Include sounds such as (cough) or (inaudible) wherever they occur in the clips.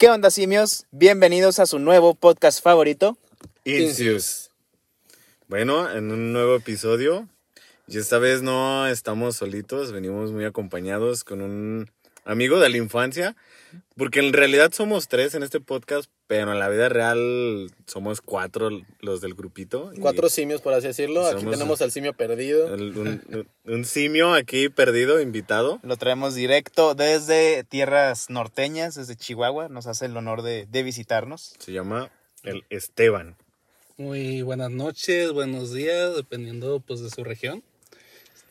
¿Qué onda, simios? Bienvenidos a su nuevo podcast favorito. Incius. Bueno, en un nuevo episodio. Y esta vez no estamos solitos, venimos muy acompañados con un amigo de la infancia. Porque en realidad somos tres en este podcast, pero en la vida real somos cuatro los del grupito. Cuatro simios, por así decirlo. Aquí tenemos al simio perdido. el- un, un simio aquí perdido, invitado. Lo traemos directo desde tierras norteñas, desde Chihuahua. Nos hace el honor de, de visitarnos. Se llama el Esteban. Muy buenas noches, buenos días, dependiendo pues de su región.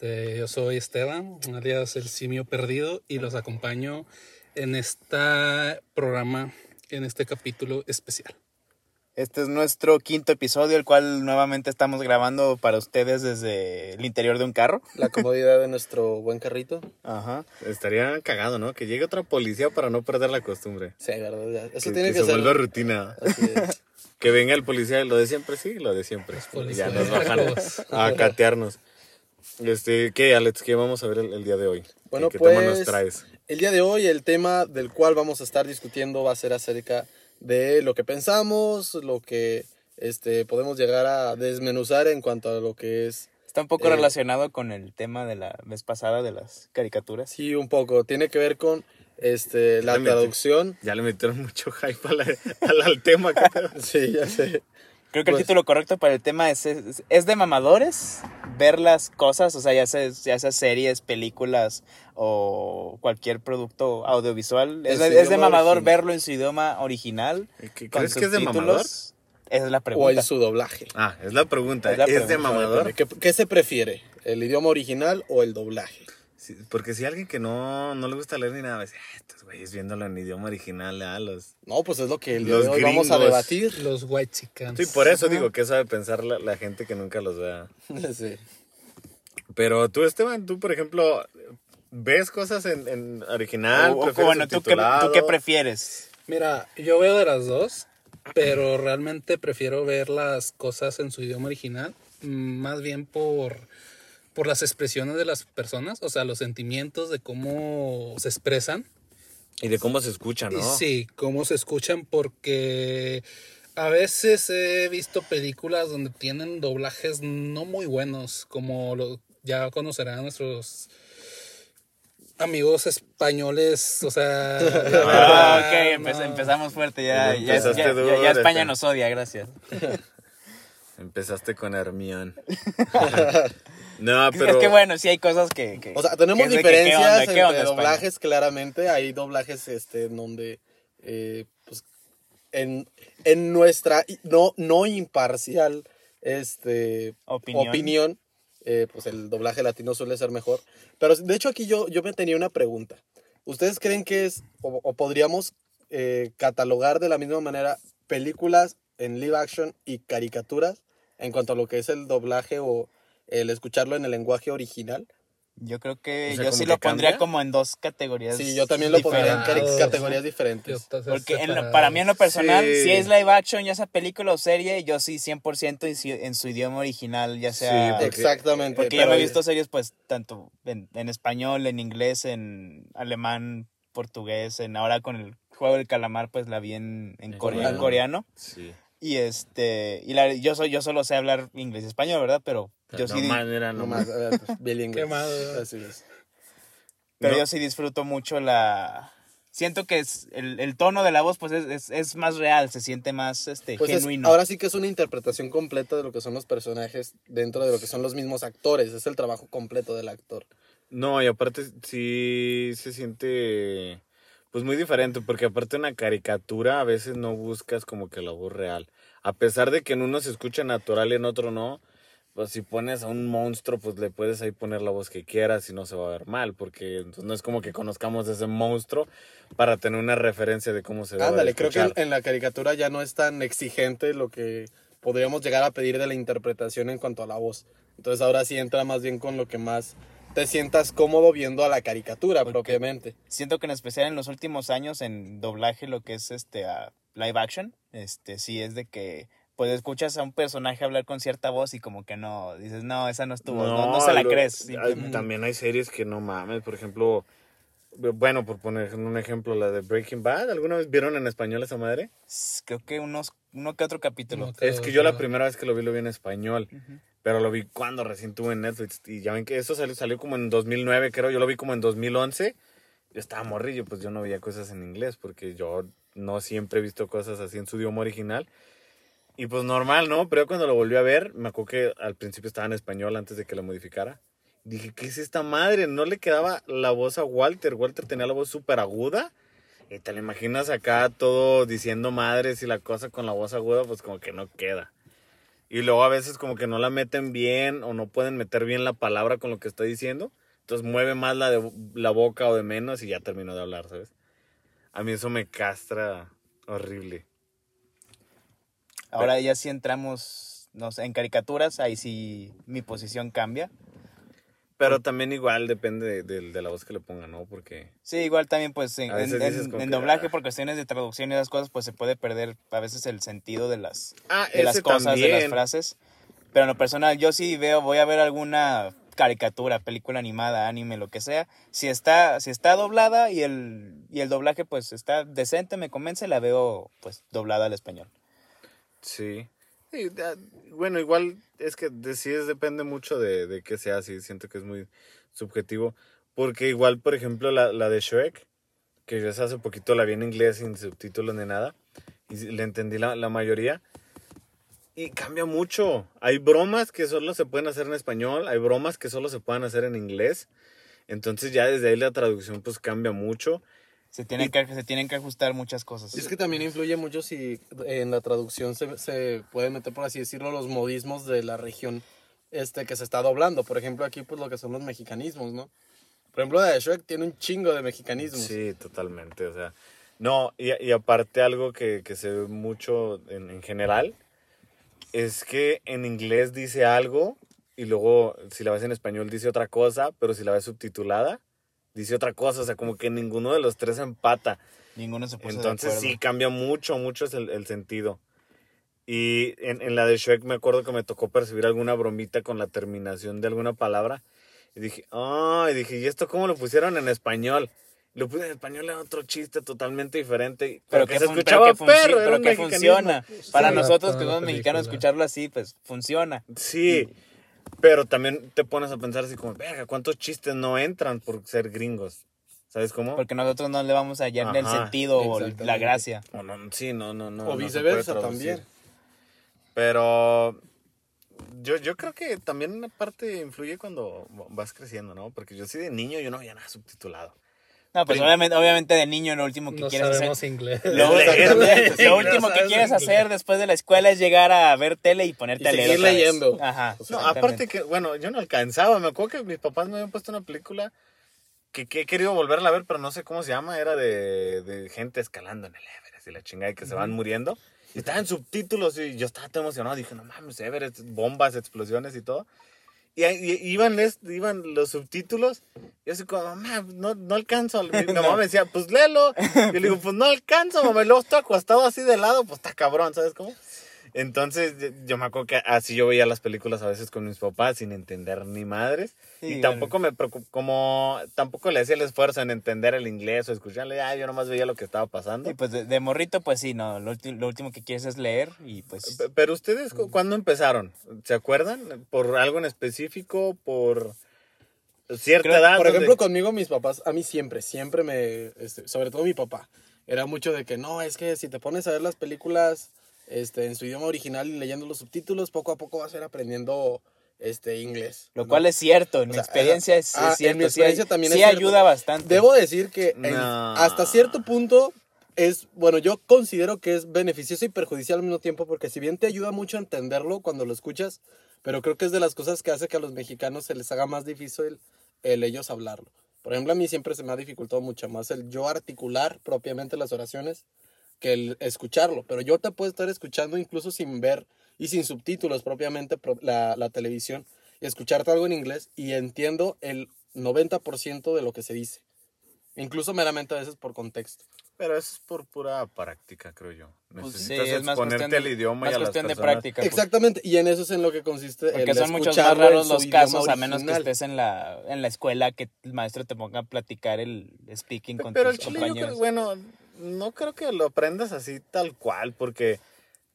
Este, yo soy Esteban, alias el simio perdido, y los acompaño en este programa, en este capítulo especial. Este es nuestro quinto episodio, el cual nuevamente estamos grabando para ustedes desde el interior de un carro. La comodidad de nuestro buen carrito. Ajá. Estaría cagado, ¿no? Que llegue otra policía para no perder la costumbre. Sí, verdad. ya. Eso que, tiene que que, se ser. vuelva rutina. Así es. (laughs) Que venga el policía, lo de siempre, sí, lo de siempre. Ya nos bajan (laughs) a catearnos. Este, ¿qué, Alex? ¿Qué vamos a ver el, el día de hoy? Bueno, ¿Qué pues. tema nos traes? El día de hoy, el tema del cual vamos a estar discutiendo va a ser acerca de lo que pensamos, lo que este, podemos llegar a desmenuzar en cuanto a lo que es. Está un poco Eh, relacionado con el tema de la vez pasada de las caricaturas. Sí, un poco. Tiene que ver con este, la Ya le metí. traducción. Ya le metieron mucho hype a la- al, al tema. ¿qué (laughs) pedo? Sí, ya sé. Creo que el Pues- título correcto para el tema es, es, es de mamadores ver las cosas, o sea, ya sea, ya sea series, películas o cualquier producto audiovisual. Es, de- es mamador original. verlo en su idioma original. ¿Qué- con ¿Crees que es de mamador? Esa es la O pregunta. en su doblaje. Ah, es la pregunta. Es la ¿Es, de pregunta, mamador? ¿Qué, qué se prefiere? ¿El idioma original o el doblaje? Sí, porque si alguien que no, no le gusta leer ni nada, va a decir, "Ah, estos güeyes viéndolo en idioma original, a los... No, pues es lo que Los de hoy vamos a debatir. Los White Chickens. Sí, por eso digo que sabe pensar la, la gente que nunca los vea. (laughs) Sí. Pero tú, Esteban, tú, por ejemplo, ¿ves cosas en, en original? O- o- ¿Prefieres bueno, ¿tú qué, ¿tú qué prefieres? Mira, yo veo de las dos, pero realmente prefiero ver las cosas en su idioma original, más bien por, por las expresiones de las personas, o sea, los sentimientos de cómo se expresan. Y de cómo se escucha, ¿no? Sí, cómo se escuchan porque a veces he visto películas donde tienen doblajes no muy buenos, como lo, ya conocerán nuestros amigos españoles, o sea... (laughs) Ah, ok, empe- no. empezamos fuerte. Ya, ya, ya- ya- España nos odia, gracias. (laughs) Empezaste con Hermión. (laughs) no, pero... Es que bueno, sí hay cosas que... que- O sea, tenemos que que, ¿qué diferencias onda? ¿Qué entre España? doblajes, claramente. Hay doblajes este, en donde, eh, pues, en, en nuestra i- no, no imparcial este, Opinión. opinión, eh, pues el doblaje latino suele ser mejor. Pero de hecho aquí yo, yo me tenía una pregunta. ¿Ustedes creen que es, o, o podríamos eh, catalogar de la misma manera películas en live action y caricaturas en cuanto a lo que es el doblaje o el escucharlo en el lenguaje original? Yo creo que O sea, yo ¿como sí que lo pondría cambia? como en dos categorías. Sí, yo también lo pondría en categorías diferentes. Porque en lo- Separados. para mí en lo personal, Sí. si es live action, ya sea película o serie, yo sí 100% en su, en su idioma original, ya sea... Sí, porque- Exactamente. porque yo me he visto series pues tanto en, en español, en inglés, en alemán, portugués, en ahora con el juego del calamar pues la vi en, en coreano. coreano. Sí. Y este, y la, yo soy, yo solo sé hablar inglés y español, ¿verdad? Pero yo no sí, di- manera, no No más. más, a ver, pues, (laughs) bilingüe. Así es. pero No. yo sí disfruto mucho la siento que es el, el tono de la voz pues es, es, es más real, se siente más este Pues es- genuino. ahora sí que es una interpretación completa de lo que son los personajes dentro de lo que son los mismos actores. Es el trabajo completo del actor. No, y aparte sí se siente pues muy diferente, porque aparte una caricatura a veces no buscas como que la voz real. A pesar de que en uno se escucha natural y en otro no, pues si pones a un monstruo, pues le puedes ahí poner la voz que quieras y no se va a ver mal, porque entonces no es como que conozcamos ese monstruo para tener una referencia de cómo se debe Ándale, creo que en, la caricatura ya no es tan exigente lo que podríamos llegar a pedir de la interpretación en cuanto a la voz. Entonces ahora sí entra más bien con lo que más te sientas cómodo viendo a la caricatura propiamente. Siento que en especial en los últimos años en doblaje lo que es este a live action, este sí es de que pues escuchas a un personaje hablar con cierta voz y como que no, dices, no, esa no es tu voz, no, no se la lo- crees. hay-. También hay series que no mames, por ejemplo, Bueno, por poner un ejemplo, la de Breaking Bad, ¿alguna vez vieron en español esa madre? Creo que unos, uno que otro capítulo. No, Es que yo la primera vez que lo vi lo vi en español, pero lo vi cuando recién tuve en Netflix y ya ven que eso salió, salió como en 2009, creo, yo lo vi como en 2011. Yo estaba morrillo, pues yo no veía cosas en inglés porque yo no siempre he visto cosas así en su idioma original. Y pues normal, ¿no? Pero cuando lo volví a ver, me acuerdo que al principio estaba en español antes de que lo modificara. Dije, ¿qué es esta madre? No le quedaba la voz a Walter. Walter tenía la voz súper aguda. Y te lo imaginas acá todo diciendo madres y la cosa con la voz aguda, pues como que no queda. Y luego a veces como que no la meten bien o no pueden meter bien la palabra con lo que está diciendo. Entonces mueve más la, de, la boca o de menos y ya terminó de hablar, ¿sabes? A mí eso me castra horrible. Ahora ya si entramos, no sé, en caricaturas, ahí sí mi posición cambia. Pero también igual depende de, de- de la voz que le pongan, ¿no? Porque... Sí, igual también pues en, en- doblaje ah. por cuestiones de traducción y esas cosas pues se puede perder a veces el sentido de las, Ah, de las cosas, de las frases. Pero en lo personal yo sí veo, voy a ver alguna caricatura, película animada, anime, lo que sea. Si está, si está doblada y el, y el doblaje pues está decente, me convence, la veo pues doblada al español. Sí. Sí, bueno, igual es que de, sí depende mucho de, de qué sea así. Siento que es muy subjetivo. Porque igual, por ejemplo, la, la de Shrek, que yo hace poquito la vi en inglés sin subtítulos ni nada. Y sí, le entendí la, la mayoría. Y cambia mucho. Hay bromas que solo se pueden hacer en español. Hay bromas que solo se pueden hacer en inglés. Entonces ya desde ahí la traducción pues cambia mucho. Se tienen, que, se tienen que ajustar muchas cosas. Y es que también influye mucho si en la traducción se, se puede meter, por así decirlo, los modismos de la región este, que se está doblando. Por ejemplo, aquí pues lo que son los mexicanismos, ¿no? Por ejemplo, la de Shrek tiene un chingo de mexicanismos. Sí, totalmente. O sea, no, y, y aparte algo que, que se ve mucho en, en general es que en inglés dice algo y luego si la ves en español dice otra cosa, pero si la ves subtitulada dice otra cosa. O sea, como que ninguno de los tres empata. Ninguno se puso de Entonces acuerdo. sí, cambia mucho, mucho es el, el sentido. Y en, en la de Shrek me acuerdo que me tocó percibir alguna bromita con la terminación de alguna palabra. Y dije, ah, y dije, ¿y esto cómo lo pusieron en español? Lo puse en español era otro chiste totalmente diferente. pero que que, se fun- escuchaba pero que, perro, pero que funciona. Para Sí, nosotros que somos mexicanos, escucharlo así, pues funciona. Sí, pero también te pones a pensar así como, verga, ¿cuántos chistes no entran por ser gringos? ¿Sabes cómo? Porque nosotros no le vamos a hallar el sentido o la gracia. O no, sí, no, no, no. O viceversa también. Pero yo, yo creo que también una parte influye cuando vas creciendo, ¿no? Porque yo sí de niño yo no veía nada subtitulado. No, pues obviamente, obviamente de niño lo último que No quieres hacer. sabemos inglés. Lo, Exactamente. lo No último que quieres inglés. hacer después de la escuela es llegar a ver tele y ponerte Y a leer. seguir leyendo. Ajá. No, aparte que, bueno, yo no alcanzaba. Me acuerdo que mis papás me habían puesto una película que, que he querido volverla a ver, pero no sé cómo se llama. Era de, de gente escalando en el Everest y la chingada y que se van muriendo. Y estaba en subtítulos y yo estaba tan emocionado. Dije, no mames, Everest, bombas, explosiones y todo. Y, ahí- y iban, es- iban los subtítulos. Y yo así como, mamá, no, no alcanzo. Mi, (laughs) mi mamá me decía, pues léelo. Y yo le digo, pues no alcanzo, mamá. Y luego estoy acostado así de lado, pues está cabrón, ¿sabes cómo? Entonces, yo, me acuerdo que así yo veía las películas a veces con mis papás sin entender ni madres. Sí, y tampoco me preocup- como tampoco le hacía el esfuerzo en entender el inglés o escucharle, ah, yo nomás veía lo que estaba pasando. Y pues de, de morrito, pues sí, no. Lo, ulti- lo último que quieres es leer y pues. Pe- Pero ustedes, cu- ¿cuándo empezaron? ¿Se acuerdan? ¿Por algo en específico? ¿Por cierta Creo- edad? Por donde- ejemplo, conmigo mis papás, a mí siempre, siempre me, este, sobre todo mi papá, era mucho de que no, es que si te pones a ver las películas este, en su idioma original y leyendo los subtítulos, poco a poco vas a ir aprendiendo este, inglés. Lo ¿no? cual es cierto, en O mi sea, experiencia es, ah, es cierto. en mi experiencia también sí es cierto. ayuda bastante. Debo decir que en- hasta cierto punto es, bueno, yo considero que es beneficioso y perjudicial al mismo tiempo porque si bien te ayuda mucho a entenderlo cuando lo escuchas, pero creo que es de las cosas que hace que a los mexicanos se les haga más difícil el ellos hablarlo. Por ejemplo, a mí siempre se me ha dificultado mucho más el yo articular propiamente las oraciones que el escucharlo. Pero yo te puedo estar escuchando incluso sin ver y sin subtítulos propiamente pro- la, la televisión y escucharte algo en inglés y entiendo el 90% de lo que se dice. Incluso meramente a veces por contexto. Pero eso es por pura práctica, creo yo. Pues sí, Necesitas es más exponerte cuestión, al idioma más y a las cuestión de personas. práctica. pues. Exactamente, y en eso es en lo que consiste Porque el son muchos más raros los casos, a menos que estés en la, en la escuela, que el maestro te ponga a platicar el speaking con Pero el tus chile, yo compañeros. creo, bueno, no creo que lo aprendas así tal cual, porque,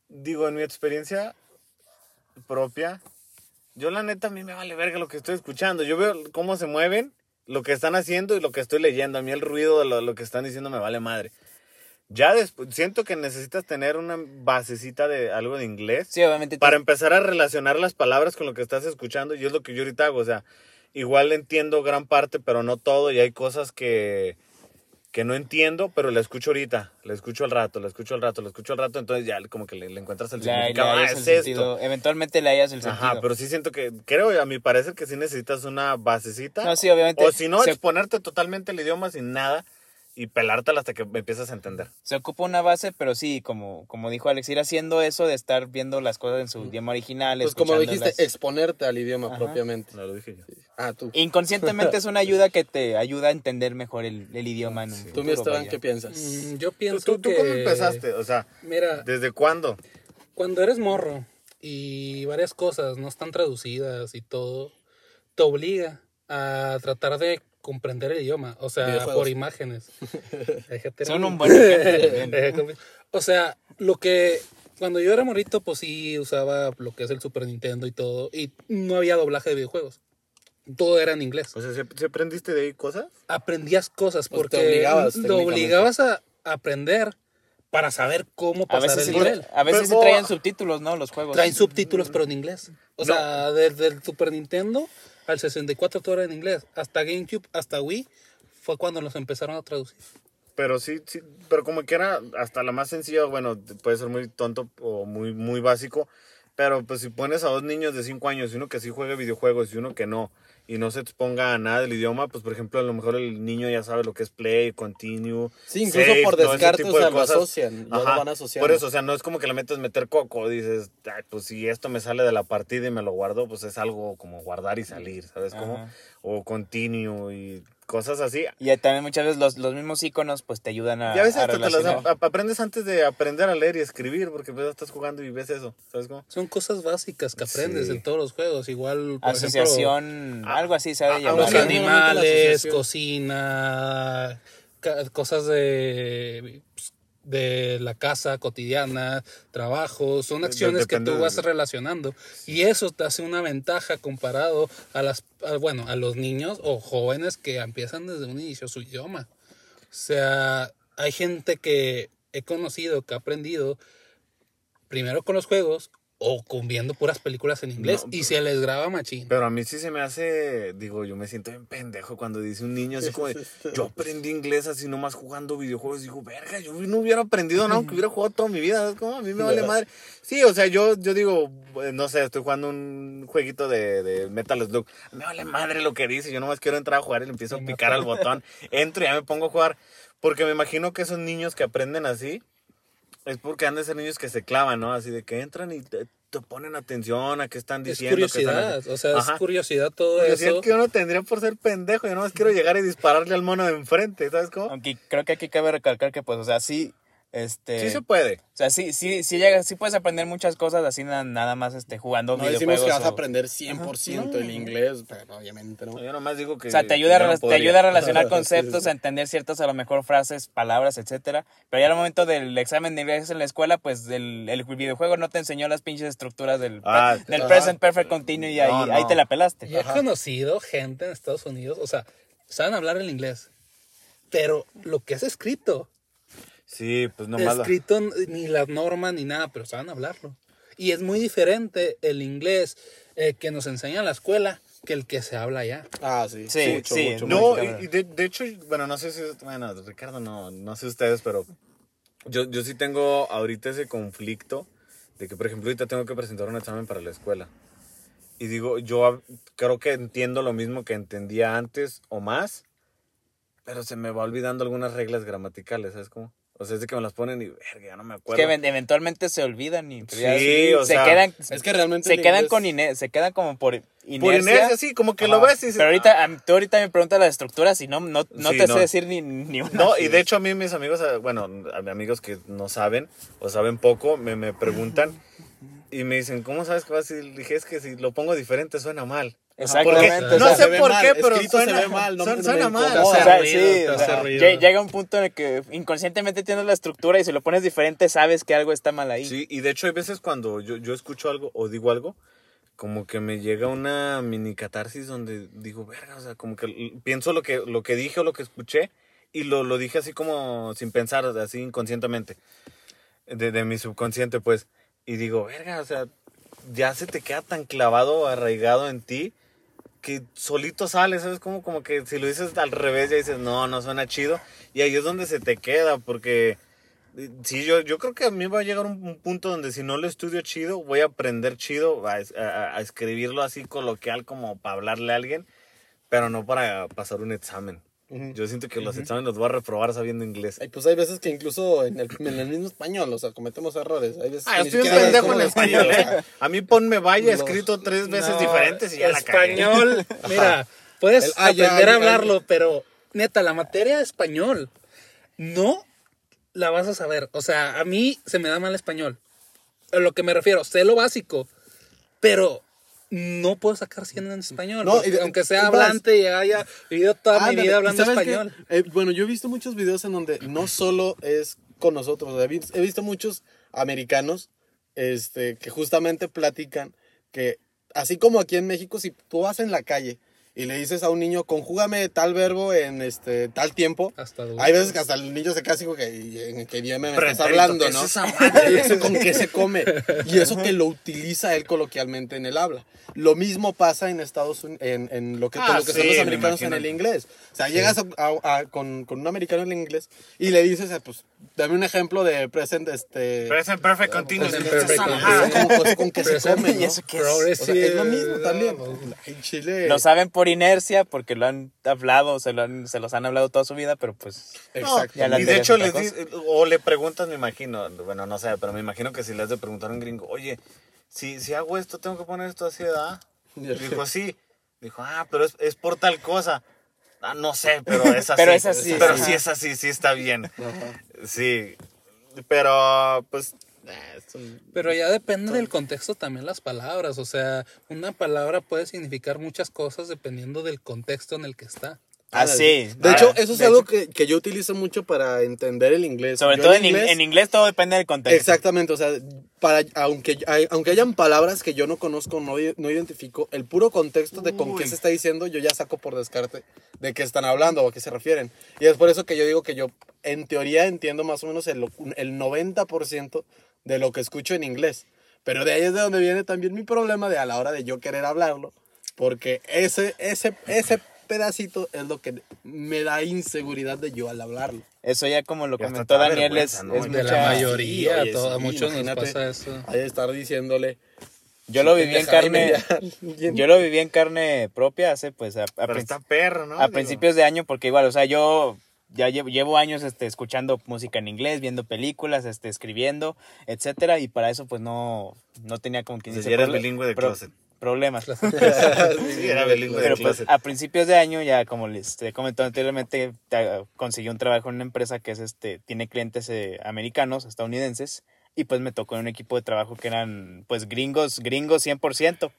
digo, en mi experiencia propia, yo la neta a mí me vale verga lo que estoy escuchando. Yo veo cómo se mueven, lo que están haciendo y lo que estoy leyendo. A mí el ruido de lo, lo que están diciendo me vale madre. Ya después, siento que necesitas tener una basecita de algo de inglés Sí, obviamente. para empezar a relacionar las palabras con lo que estás escuchando y es lo que yo ahorita hago, o sea, igual entiendo gran parte, pero no todo y hay cosas que que no entiendo, pero la escucho ahorita, la escucho al rato, la escucho al rato, la escucho al rato, entonces ya como que le, le encuentras el le significado, ah, hallas es el esto. sentido. Eventualmente le hayas el sentido. Ajá, pero sí siento que, creo a mi parecer que sí necesitas una basecita. No, sí, obviamente. o si no, se, exponerte totalmente el idioma sin nada y pelártela hasta que empiezas a entender. se ocupa una base, pero sí, como, como dijo Alex, ir haciendo eso de estar viendo las cosas en su idioma original. Pues como dijiste, exponerte al idioma Ajá. propiamente. No lo dije yo. Ah, tú. Inconscientemente es una (laughs) ayuda que te ayuda a entender mejor el, el idioma en un Tú, mi Esteban, vaya. ¿qué piensas? Mm, Yo ¿Tú, pienso tú, tú que... cómo empezaste? O sea, Mira, ¿desde cuándo? cuando eres morro y varias cosas no están traducidas y todo, te obliga a tratar de comprender el idioma, o sea, por imágenes. (laughs) Son un buen ejemplo. (laughs) O sea, lo que cuando yo era morrito, pues sí usaba lo que es el Super Nintendo y todo, y no había doblaje de videojuegos. Todo era en inglés. O sea, ¿sí, sí aprendiste de ahí cosas? Aprendías cosas Pues te porque obligabas, te técnicamente. obligabas a aprender para saber cómo A pasar veces, el sí, nivel. a veces Pero- traían subtítulos, ¿no? Los juegos. Traen subtítulos, pero en inglés. O No. sea, desde el Super Nintendo al 64 todo era en inglés. Hasta GameCube, hasta Wii, fue cuando los empezaron a traducir. Pero sí, sí, pero como que era hasta la más sencilla, bueno, puede ser muy tonto o muy, muy básico, pero pues si pones a dos niños de 5 años, uno que sí juegue videojuegos y uno que no, y no se exponga a nada del idioma, pues por ejemplo, a lo mejor el niño ya sabe lo que es play, continue. Sí, incluso save, por descarte, o de sea, lo cosas. asocian, ya lo van asociando. Por eso, o sea, no es como que le metes meter coco, dices, "Ay, pues si esto me sale de la partida y me lo guardo, pues es algo como guardar y salir, ¿sabes cómo? O continue y cosas así. Y también muchas veces los, los mismos iconos pues te ayudan a, Y a veces a hasta te ap- aprendes antes de aprender a leer y escribir, porque pues estás jugando y ves eso, ¿sabes cómo? Son cosas básicas que aprendes Sí. en todos los juegos. Igual, por Asociación, algo así se ha de llamar. ejemplo, los animales, cocina, cosas de, de la casa cotidiana, trabajo, son acciones que tú vas relacionando. Y eso te hace una ventaja comparado a las, a- bueno, a los niños o jóvenes que empiezan desde un inicio su idioma. O sea, hay gente que he conocido, que ha aprendido primero con los juegos o con viendo puras películas en inglés No, y se les graba machín. Pero a mí sí se me hace, digo, yo me siento bien pendejo cuando dice un niño así como, de, (laughs) yo aprendí inglés así nomás jugando videojuegos. Digo, verga, yo no hubiera aprendido nada, aunque hubiera jugado toda mi vida, ¿sabes cómo? A mí me vale madre. Sí, o sea, yo, yo digo, eh, no sé, estoy jugando un jueguito de, de Metal Slug. Me vale madre lo que dice, yo nomás quiero entrar a jugar y le empiezo a picar al botón. Entro y ya me pongo a jugar. Porque me imagino que esos niños que aprenden así, es porque han de ser niños que se clavan, ¿no? Así de que entran y te, te ponen atención a qué están Es diciendo. están curiosidad, o sea, Ajá. es curiosidad todo Curiosidad eso. que uno tendría por ser pendejo. Yo nomás quiero llegar y dispararle al mono de enfrente, ¿sabes cómo? Aunque creo que aquí cabe recalcar que pues, o sea, sí, este... Sí se puede. O sea, sí, sí, sí, llegas, sí puedes aprender muchas cosas así na- nada más este, jugando No decimos videojuegos. que vas a aprender 100% el inglés, pero obviamente no. Yo nomás digo que. O sea, te ayuda, no te ayuda a relacionar (laughs) conceptos, sí. a entender ciertas, a lo mejor, frases, palabras, etcétera. Pero ya al momento del examen de inglés en la escuela, pues el, el videojuego no te enseñó las pinches estructuras del, Ah, del ajá. present perfect continuo y ahí, No, no. ahí te la pelaste. Yo he conocido gente en Estados Unidos, o sea, saben hablar el inglés, pero lo que es escrito, Sí, pues la- escrito ni las normas ni nada, pero saben hablarlo. Y es muy diferente el inglés eh, que nos enseña en la escuela que el que se habla allá. Ah, sí. Sí, mucho, sí, mucho, no, mucho. No, y, y de, de hecho, bueno, no sé si. Bueno, Ricardo, no, no sé ustedes, pero. Yo, yo sí tengo ahorita ese conflicto de que, por ejemplo, ahorita tengo que presentar un examen para la escuela. Y digo, yo creo que entiendo lo mismo que entendía antes o más, pero se me va olvidando algunas reglas gramaticales, ¿sabes cómo? O sea, es de que me las ponen y, verga, ya no me Es acuerdo. que even- eventualmente se olvidan y pues, ya Sí, o se sea, quedan Es que realmente se quedan inglés- con ine- se quedan como por inercia. Por inercia, sí, como que lo ves y dices, Pero ahorita a mí- tú ahorita me preguntas las estructuras y no no, no Sí, te no. sé decir ni, ni una. No, y de hecho a mí mis amigos, eh, bueno, a mis amigos que no saben o saben poco, me, me preguntan y me dicen, ¿cómo sabes que vas a decir? Dije, es que si lo pongo diferente suena mal. Exactamente. Porque o no sea, sé por mal, qué, pero escrito se suena, ve mal, no suena- suena mal. o sea, ruido, sí, o sea, llega un punto en el que inconscientemente tienes la estructura y si lo pones diferente sabes que algo está mal ahí. Sí, y de hecho hay veces cuando yo, yo escucho algo o digo algo, como que me llega una mini catarsis donde digo, verga, o sea, como que pienso lo que, lo que dije o lo que escuché y lo, lo dije así como sin pensar, así inconscientemente, de, de mi subconsciente, pues. Y digo, verga, o sea, ya se te queda tan clavado, arraigado en ti, que solito sale, ¿sabes? Como, como que si lo dices al revés ya dices, no, no suena chido. Y ahí es donde se te queda, porque eh, sí, yo, yo creo que a mí va a llegar un, un punto donde si no lo estudio chido, voy a aprender chido a, es- a- a escribirlo así coloquial como para hablarle a alguien, pero no para pasar un examen. Yo siento que los exámenes los voy a reprobar sabiendo inglés. Ay, pues hay veces que incluso en el, en el mismo español, o sea, cometemos errores. Hay veces Ah, estoy un pendejo en español, ¿eh? A mí ponme vaya Los- escrito tres veces No, diferentes y ya la cagué. Español, mira, puedes El ay, aprender a hablarlo, pero neta, la materia de español no la vas a saber. O sea, a mí se me da mal español. A lo que me refiero, sé lo básico, pero no puedo sacar 100 en español. No, y aunque sea hablante y haya vivido toda mi vida ¿y hablando español. Eh, bueno, yo he visto muchos videos en donde no solo es con nosotros, he visto muchos americanos este, que justamente platican que, así como aquí en México, si tú vas en la calle y le dices a un niño, conjúgame tal verbo en este tal tiempo, Hasta hay veces que hasta el niño se queda así como que, ¿en qué idioma me estás hablando, ¿qué no? es (laughs) eso con qué se come. Y eso que lo utiliza él coloquialmente en el habla. Lo mismo pasa en Estados Unidos, en, en lo que, Ah, lo que son sí, los me americanos en el inglés. O sea, llegas a- a- a- con, con un americano en el inglés y le dices, eh, pues, dame un ejemplo de present, este... Present perfect continuous. Present ¿qué es esa perfect mamada? con, con- con que se come, ¿Y ¿no? eso qué es? O sea, es lo mismo también. No, En Chile... Lo saben por inercia porque lo han hablado, se, lo han- se los han hablado toda su vida, pero pues No, Exacto. La y de hecho es les otra di- o le preguntas, me imagino, bueno, no sé, pero me imagino que si le has de preguntar a un gringo, oye, si, si hago esto, tengo que poner esto así, ¿verdad? (laughs) Dijo, sí. Dijo, ah, pero es, es por tal cosa. Ah, no sé, pero es (laughs) así. Pero es así, Pero sí. sí es así, sí está bien. Ajá. Sí. Pero, pues, eh, Pero ya depende del contexto también las palabras. O sea, una palabra puede significar muchas cosas dependiendo del contexto en el que está. Así. De Ah, hecho, eso es de algo que, que yo utilizo mucho para entender el inglés. sobre Yo todo en, in- en inglés todo depende del contexto. Exactamente, o sea, para, aunque, hay- aunque hayan palabras que yo no conozco, no, i- no identifico, el puro contexto de con qué Uy. se está diciendo, yo ya saco por descarte de qué están hablando o a qué se refieren. Y es por eso que yo digo que yo, en teoría, entiendo más o menos el, el 90% de lo que escucho en inglés. Pero de ahí es de donde viene también mi problema de a la hora de yo querer hablarlo, porque ese, ese, ese pedacito es lo que me da inseguridad de yo al hablarlo. Eso ya como lo comentó Daniel es, ¿no? es De mucha- la mayoría, oye, todo- a sí, muchos nos pasa eso. Hay estar diciéndole. Yo lo viví en carne, (laughs) yo lo viví en carne propia hace pues a, a está perro, ¿no? a principios de año porque igual, o sea, yo ya llevo, llevo años este, escuchando música en inglés, viendo películas, este, escribiendo, etcétera, y para eso pues no, no tenía como que ya eres bilingüe de closet. Problemas. (laughs) Sí, era bilingüe de Pero pues a principios de año, ya como les he comentado anteriormente, conseguí un trabajo en una empresa que es este, tiene clientes eh, americanos, estadounidenses, y pues me tocó en un equipo de trabajo que eran pues gringos, gringos 100%.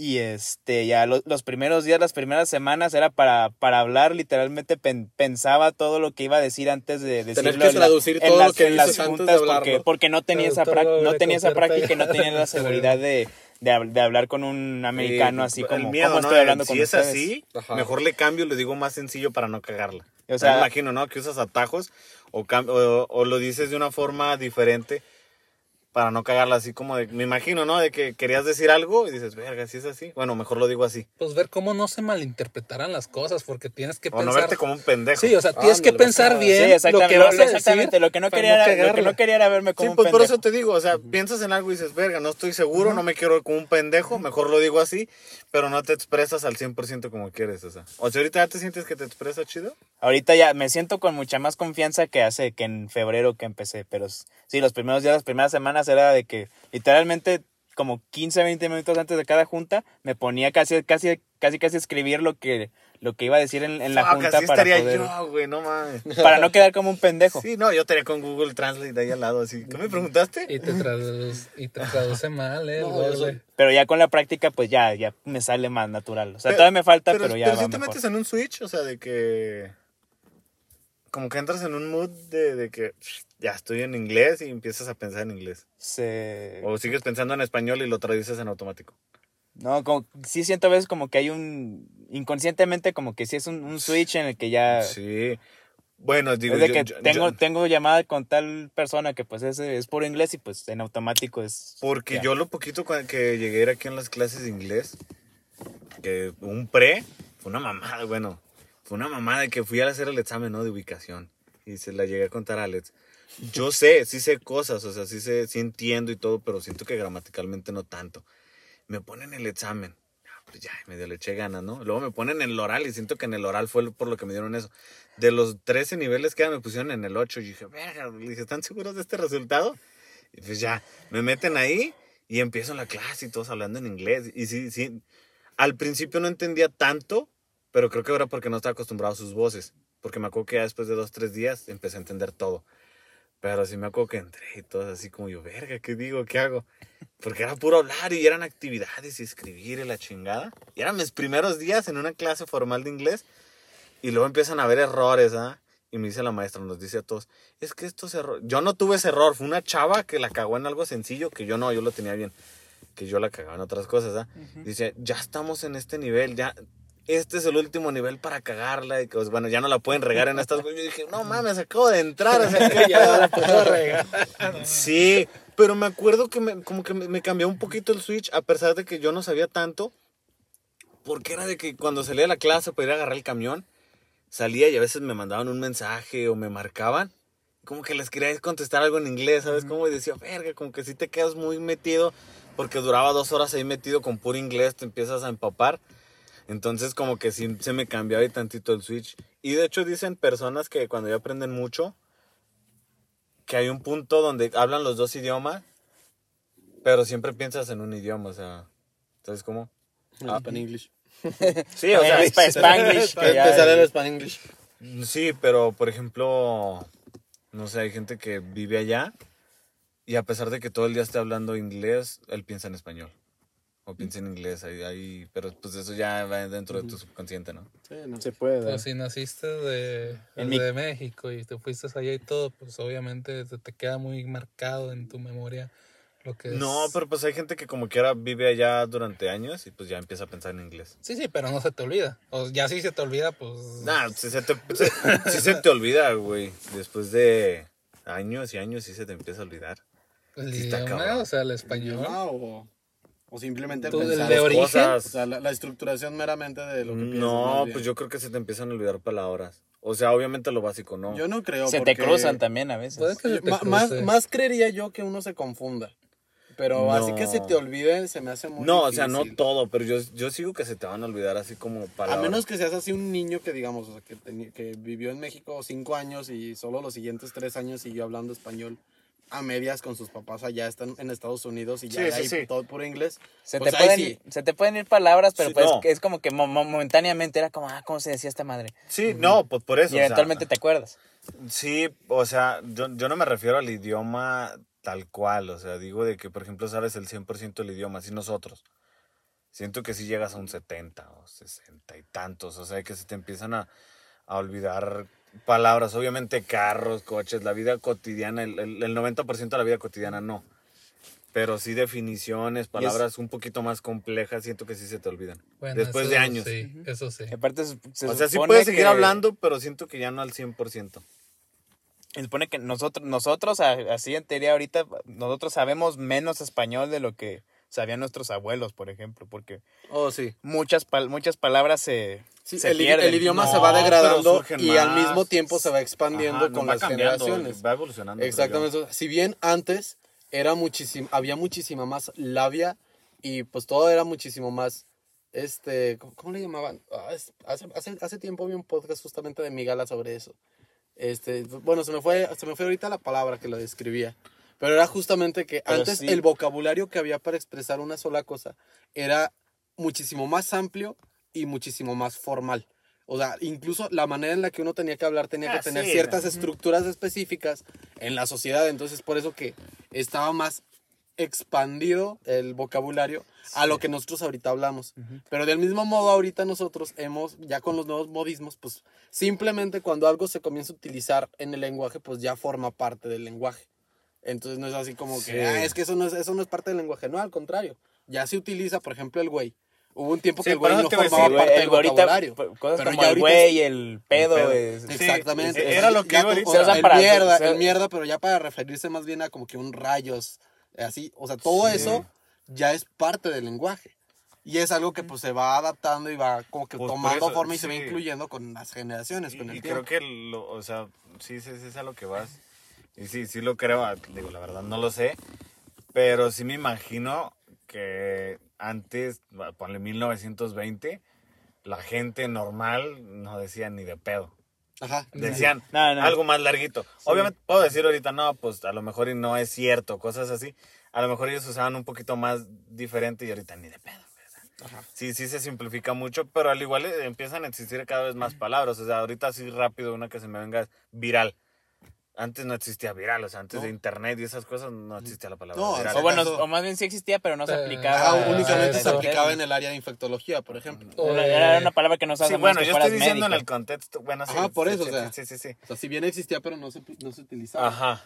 Y este, ya lo- los primeros días, las primeras semanas era para, para hablar, literalmente pen- pensaba todo lo que iba a decir antes de decirlo que en la- traducir en todo las, lo que en las dices antes de juntas porque, porque no tenía esa, no tenía esa práctica y no tenía la seguridad de, de, de hablar con un americano Sí, así el como, miedo, como ¿no? estoy hablando si con es ustedes. así, Ajá. mejor le cambio, le digo más sencillo para no cagarla. O sea- me imagino, ¿no? Que usas atajos o, o, o lo dices de una forma diferente para no cagarla así como de, me imagino, ¿no? De que querías decir algo y dices, verga, si es así. Bueno, mejor lo digo así. Pues ver cómo no se malinterpretaran las cosas, porque tienes que O no pensar. verte como un pendejo. Sí, o sea, tienes que Ándale, pensar a- bien Sí, lo exactamente. que Lo, vas a exactamente. decir Lo que no quería era, lo que no quería era verme como Sí, un pues por pendejo. eso te digo, o sea, piensas en algo y dices, verga, no estoy seguro, no me quiero ver como un pendejo, mejor lo digo así, pero no te expresas al 100% como quieres, o sea. O sea, ahorita ya te sientes que te expresas chido. Ahorita ya me siento con mucha más confianza que hace que en febrero que empecé, pero sí, los primeros días, las primeras semanas era de que literalmente como 15, 20 minutos antes de cada junta me ponía casi casi casi casi escribir lo que lo que iba a decir en, en la junta para estaría poder yo, güey, no mames. para no quedar como un pendejo. Sí, no, yo estaría con Google Translate ahí al lado, así. ¿Qué me preguntaste? Y te traduce, y te traduce mal, eh. No, Pero ya con la práctica pues ya ya me sale más natural. O sea, Pero- todavía me falta, pero, ya Pero va si te mejor. metes en un switch, o sea, de que... Como que entras en un mood de, de que ya estoy en inglés y empiezas a pensar en inglés. Se- O sigues pensando en español y lo traduces en automático. No, como, sí siento a veces como que hay un, inconscientemente como que sí es un, un switch en el que ya, Sí. Bueno, digo, es de que yo- tengo, yo- tengo llamada con tal persona que pues es, es puro inglés y pues en automático es... Porque ya. yo lo poquito que llegué a ir aquí en las clases de inglés, que un pre, fue una mamada, bueno, fue una mamada que fui a hacer el examen, ¿no? De ubicación. Y se la llegué a contar a Alex. Yo (laughs) sé, sí sé cosas, o sea, sí sé, sí entiendo y todo, pero siento que gramaticalmente no tanto. Me ponen el examen. Ah, Pues ya, medio le eché ganas, ¿no? Luego me ponen en el oral y siento que en el oral fue por lo que me dieron eso. De los 13 niveles que me pusieron en el 8, y dije, verga, dije, ¿están seguros de este resultado? Y pues ya, me meten ahí y empiezo la clase y todos hablando en inglés. Y sí, sí, al principio no entendía tanto, pero creo que era porque no estaba acostumbrado a sus voces. Porque me acuerdo que ya después de dos, tres días empecé a entender todo. Pero sí me acuerdo que entré y todo así como yo, verga, ¿qué digo? ¿Qué hago? Porque era puro hablar y eran actividades y escribir y la chingada. Y eran mis primeros días en una clase formal de inglés. Y luego empiezan a haber errores, ¿ah? Y me dice la maestra, nos dice a todos, es que estos errores... Yo no tuve ese error, fue una chava que la cagó en algo sencillo, que yo no, yo lo tenía bien, que yo la cagaba en otras cosas, ¿ah? Dice, ya estamos en este nivel, ya... Este es el último nivel para cagarla y que, pues, bueno, ya no la pueden regar en estas. Yo dije, no mames, acabo de entrar. O sea, que Ya la puedo regar. (laughs) Sí, pero me acuerdo que me, como que me, cambió un poquito el switch, a pesar de que yo no sabía tanto, porque era de que cuando salía de la clase para ir a agarrar el camión, salía y a veces me mandaban un mensaje o me marcaban, como que les quería contestar algo en inglés, ¿sabes? Como y decía, verga, como que si te quedas muy metido, porque duraba dos horas ahí metido con puro inglés, te empiezas a empapar. Entonces como que sí se me cambiaba ahí tantito el switch. Y de hecho dicen personas que cuando ya aprenden mucho, que hay un punto donde hablan los dos idiomas, pero siempre piensas en un idioma, o sea, ¿sabes cómo? Ah. Span English. (laughs) Sí, o sea, Eh, Spa- (laughs) Spanglish, que ya- Empezar el Span English. sí, pero por ejemplo, no sé, hay gente que vive allá y a pesar de que todo el día esté hablando inglés, él piensa en español. O piensa en inglés, ahí, ahí, pero pues eso ya va dentro de tu subconsciente, ¿no? Sí, no. Se puede. Pues si naciste de, En mi- de México y te fuiste allá y todo, pues obviamente te, te queda muy marcado en tu memoria lo que es. No, pero pues hay gente que como quiera vive allá durante años y pues ya empieza a pensar en inglés. Sí, sí, pero no se te olvida. O ya si se te olvida, pues... Nah, si se te, se- sí se te olvida, güey. Después de años y años sí se te empieza a olvidar. el sí idioma, o sea, el español. Idioma o, simplemente ¿Tú, el pensar. de origen? Cosas. sea, la, la estructuración meramente de lo que piensas. No, pues yo creo que se te empiezan a olvidar palabras. O sea, obviamente lo básico, ¿no? Yo no creo. Se te cruzan también a veces. Puede que se te Ma- más, más creería yo que uno se confunda. Pero así que se te olvide se me hace muy no, o sea, no todo, pero yo, yo sigo que se te van a olvidar así como A palabras. menos que seas así un niño que digamos, o sea, que, que vivió en México cinco años y solo los siguientes tres años siguió hablando español a medias con sus papás allá están en Estados Unidos y ya Sí, sí, sí. todo puro inglés. Se, Pues te pueden, sí. se te pueden ir palabras, pero Sí, pues no. es como que mo- mo- momentáneamente era como, ah, ¿cómo se decía esta madre? Sí, no, pues por eso. y o sea, eventualmente te acuerdas. Sí, o sea, yo, yo no me refiero al idioma tal cual, o sea, digo de que, por ejemplo, sabes el 100% del idioma, así nosotros. Siento que si llegas a un 70 o 60 y tantos, o sea, que se te empiezan a, a olvidar palabras, obviamente carros, coches, la vida cotidiana, el, el, el 90% de la vida cotidiana no. Pero sí definiciones, palabras un poquito más complejas, siento que sí se te olvidan. Bueno, después eso de años. Sí, eso sí. Aparte se, se o sea, sí puedes seguir que- hablando, pero siento que ya no al 100%. Se supone que nosotros, nosotros así en teoría ahorita, nosotros sabemos menos español de lo que sabían nuestros abuelos, por ejemplo, porque Oh, sí. muchas, pal- muchas palabras se, Sí, se el, pierden. el idioma No, se va degradando y al mismo tiempo se va expandiendo Ajá, no, con va las generaciones. Va evolucionando. Exactamente. Si bien antes era muchísimo, había muchísima más labia y pues todo era muchísimo más, este, ¿cómo, cómo le llamaban? Ah, hace, hace, hace tiempo vi un podcast justamente de Migala sobre eso. Este, bueno, se me fue, se me fue ahorita la palabra que lo describía. Pero era justamente que Pero antes sí. el vocabulario que había para expresar una sola cosa era muchísimo más amplio y muchísimo más formal. O sea, incluso la manera en la que uno tenía que hablar tenía que Ah, tener sí, ciertas estructuras específicas en la sociedad. Entonces, por eso que estaba más expandido el vocabulario a lo que nosotros ahorita hablamos. Pero del mismo modo, ahorita nosotros hemos, ya con los nuevos modismos, pues simplemente cuando algo se comienza a utilizar en el lenguaje, pues ya forma parte del lenguaje. Entonces no es así como que, Sí. "Ah, es que eso no es, eso no es parte del lenguaje. No, al contrario. Ya se utiliza, por ejemplo, el güey. Hubo un tiempo Sí, que el güey no formaba Sí, parte el del vocabulario. pues, cosas Pero como ya el güey, el pedo, pedo. es- Sí, Exactamente. sí, era lo que iba o sea, el para- mierda, se- el mierda, pero ya para referirse más bien a como que un rayos, así. O sea, todo eso ya es parte del lenguaje. Y es algo que pues se va adaptando y va como que Pues, tomando eso, forma y se va sí. incluyendo con las generaciones, con Y, el y creo que, lo, o sea, sí, sí, sí es a lo que vas. Y sí, sí lo creo, ah, digo, la verdad no lo sé. Pero sí me imagino que antes, ponle 1920, la gente normal no decía ni de pedo. Ajá. Decían No, no. algo más larguito. Obviamente puedo decir ahorita, no, pues a lo mejor y no es cierto, cosas así. A lo mejor ellos usaban un poquito más diferente y ahorita ni de pedo. ¿verdad? Sí, sí se simplifica mucho, pero al igual eh, empiezan a existir cada vez más palabras. O sea, ahorita así rápido una que se me venga es viral. Antes no existía viral, o sea, antes de internet y esas cosas no existía la palabra No, viral. O bueno, o más bien sí existía, pero no se Eh, aplicaba. Ah, Ah, únicamente se aplicaba en el área de infectología, por ejemplo. O, Era, era una palabra que no Sí, sabemos bueno, yo estoy diciendo en el contexto. Bueno, sí, Ajá, por sí, eso, sí, o sea. Sí, sí, sí. O sea, si bien existía, pero no se, no se utilizaba. Ajá.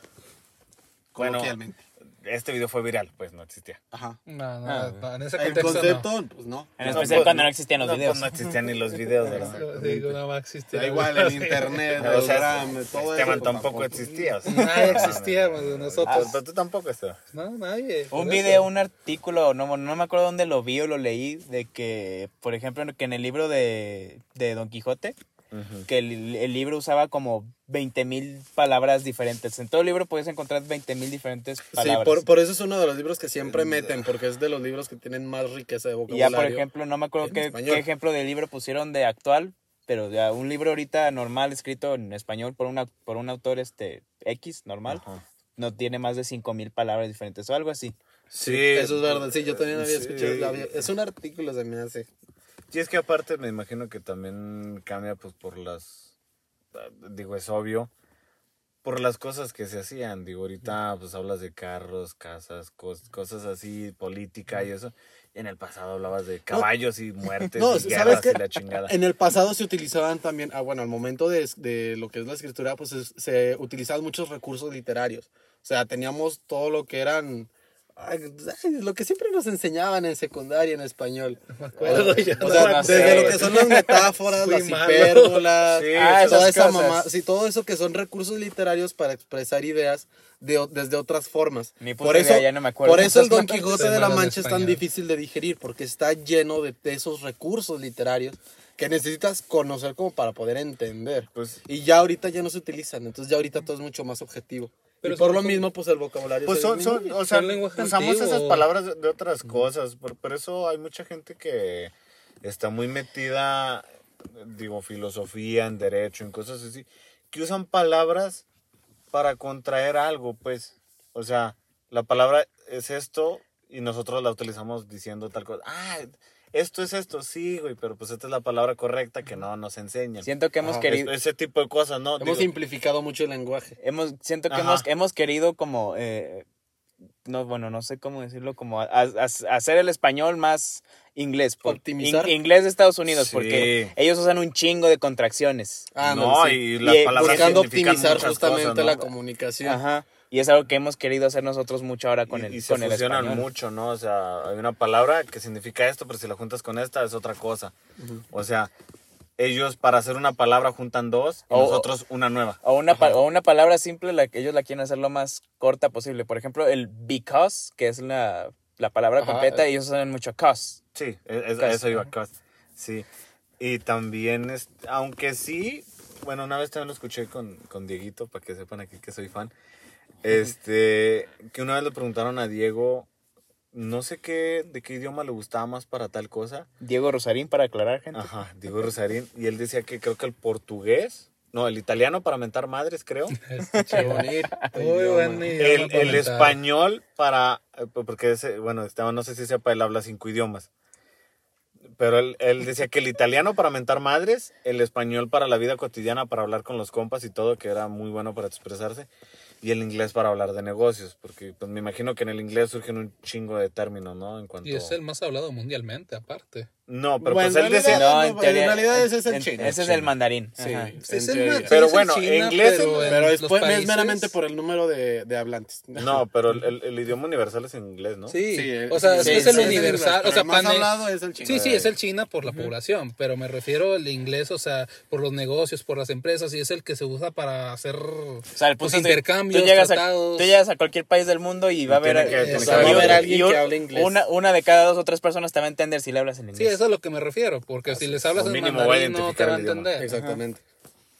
Bueno, Coloquialmente. Este video fue viral, pues no existía. Ajá. No, no, Ah, no, en ese El contexto concepto, pues no. En No, especial pues, cuando no existían los no, videos. pues, no existían ni los videos, (laughs) no. ¿verdad? Digo, nada más existía. Da igual, el internet, (laughs) O el sea, RAM, todo Esteban eso. tampoco pues, existía. o sea. Nadie existíamos de Ah, nosotros. pero tú tampoco, Esteban. No, nadie. Un video, eso. un artículo, no, no me acuerdo dónde lo vi o lo leí, de que, por ejemplo, que en el libro de, de Don Quijote, que el, el libro usaba como 20 mil palabras diferentes. En todo el libro puedes encontrar 20 mil diferentes Sí, palabras. por, por eso es uno de los libros que siempre meten, porque es de los libros que tienen más riqueza de y vocabulario. ya, por ejemplo, no me acuerdo qué, qué ejemplo de libro pusieron de actual, pero ya un libro ahorita normal escrito en español por, una, por un autor este X normal, Ajá. no tiene más de 5 mil palabras diferentes o algo así. Sí, Eso es verdad, sí, yo también había Sí. escuchado. es un artículo, se me hace. Y es que aparte me imagino que también cambia pues por las, digo, es obvio, por las cosas que se hacían. Digo, ahorita pues hablas de carros, casas, cos- cosas así, política y eso. En el pasado hablabas de caballos y muertes No, y ¿sabes guerras qué? y la chingada. En el pasado se utilizaban también, ah, bueno, al momento de, de lo que es la escritura, pues es- se utilizaban muchos recursos literarios. O sea, teníamos todo lo que eran, lo que siempre nos enseñaban en secundaria en español. Me acuerdo ya. O sea, no desde lo que son las metáforas, Fui las hipérbolas, Sí, Ah, toda esa mamá, sí, todo eso que son recursos literarios para expresar ideas de, desde otras formas. Ni Por eso, idea, ya no me acuerdo. por eso el Don (laughs) Quijote de la Mancha es tan difícil de digerir porque está lleno de, de esos recursos literarios que necesitas conocer como para poder entender. Pues- y ya ahorita ya no se utilizan, entonces ya ahorita todo es mucho más objetivo. Pero y por lo mismo, pues el vocabulario Pues son, son, o sea, usamos antiguo. esas palabras de, de otras cosas. Por, por eso hay mucha gente que está muy metida, digo, filosofía, en derecho, en cosas así, que usan palabras para contraer algo, pues. O sea, la palabra es esto y nosotros la utilizamos diciendo tal cosa. Ah, esto es esto, sí, güey, pero pues esta es la palabra correcta que no nos enseñan. Siento que hemos Ajá. querido... Es- ese tipo de cosas, ¿no? Hemos Digo, simplificado mucho el lenguaje. hemos siento que Ajá. hemos, hemos querido como eh, no bueno no sé cómo decirlo como a- a- a- hacer el español más inglés por- Optimizar. in- inglés de Estados Unidos Sí. porque ellos usan un chingo de contracciones Ah, no, sí. y las Y, palabras Buscando optimizar justamente cosas, ¿no? la comunicación. ajá y es algo que hemos querido hacer nosotros mucho ahora con y, el y se con el fusionan español mucho, ¿no? O sea, hay una palabra que significa esto, pero si la juntas con esta es otra cosa. O sea, ellos para hacer una palabra juntan dos y O- nosotros una nueva. O una, o una palabra simple, la ellos la quieren hacer lo más corta posible. Por ejemplo, el because, que es la, la palabra Ajá. completa, ellos usan mucho cause. Sí, es, es- Cos, eso iba, cos. Sí. Y también, es, aunque sí, bueno, una vez también lo escuché con, con Dieguito, para que sepan aquí que soy fan. Este, que una vez le preguntaron a Diego, no sé qué, de qué idioma le gustaba más para tal cosa. Diego Rosarín, para aclarar, gente. Ajá, Diego Rosarín. Y él decía que creo que el portugués, no, el italiano para mentar madres, creo. (laughs) Bonito. Muy buen El, español para, eh, porque ese, bueno, Esteban no sé si sepa, él habla cinco idiomas. Pero él, él decía que el italiano para mentar madres, el español para la vida cotidiana, para hablar con los compas y todo, que era muy bueno para expresarse, y el inglés para hablar de negocios, porque pues me imagino que en el inglés surgen un chingo de términos, ¿no? En cuanto... Y es el más hablado mundialmente, aparte. No, pero Bueno, pues él en decía... realidad- No, no, en, en realidad ese es el en- chino. Ese es el mandarín. Sí, Es el Pero bueno, China, inglés- pero en Pero pues, es meramente por el número de, de hablantes. (laughs) No, pero el, el- el idioma universal es en inglés, ¿no? Sí, Sí, el- o sea, sí, es el sí, universal. o sea, más hablado es el chino. Sí, sí, es el China por la población, pero me refiero al inglés, o sea, por los negocios, por las empresas, y es el que se usa para hacer O sea, el pues, intercambios, tú llegas, a, tú llegas a cualquier país del mundo y va a haber, eh, alguien que hable inglés. Una, una de cada dos o tres personas te va a entender si le hablas en Sí, inglés. Eso es a lo que me refiero, porque si les hablas en mandarín no te va a entender. Exactamente.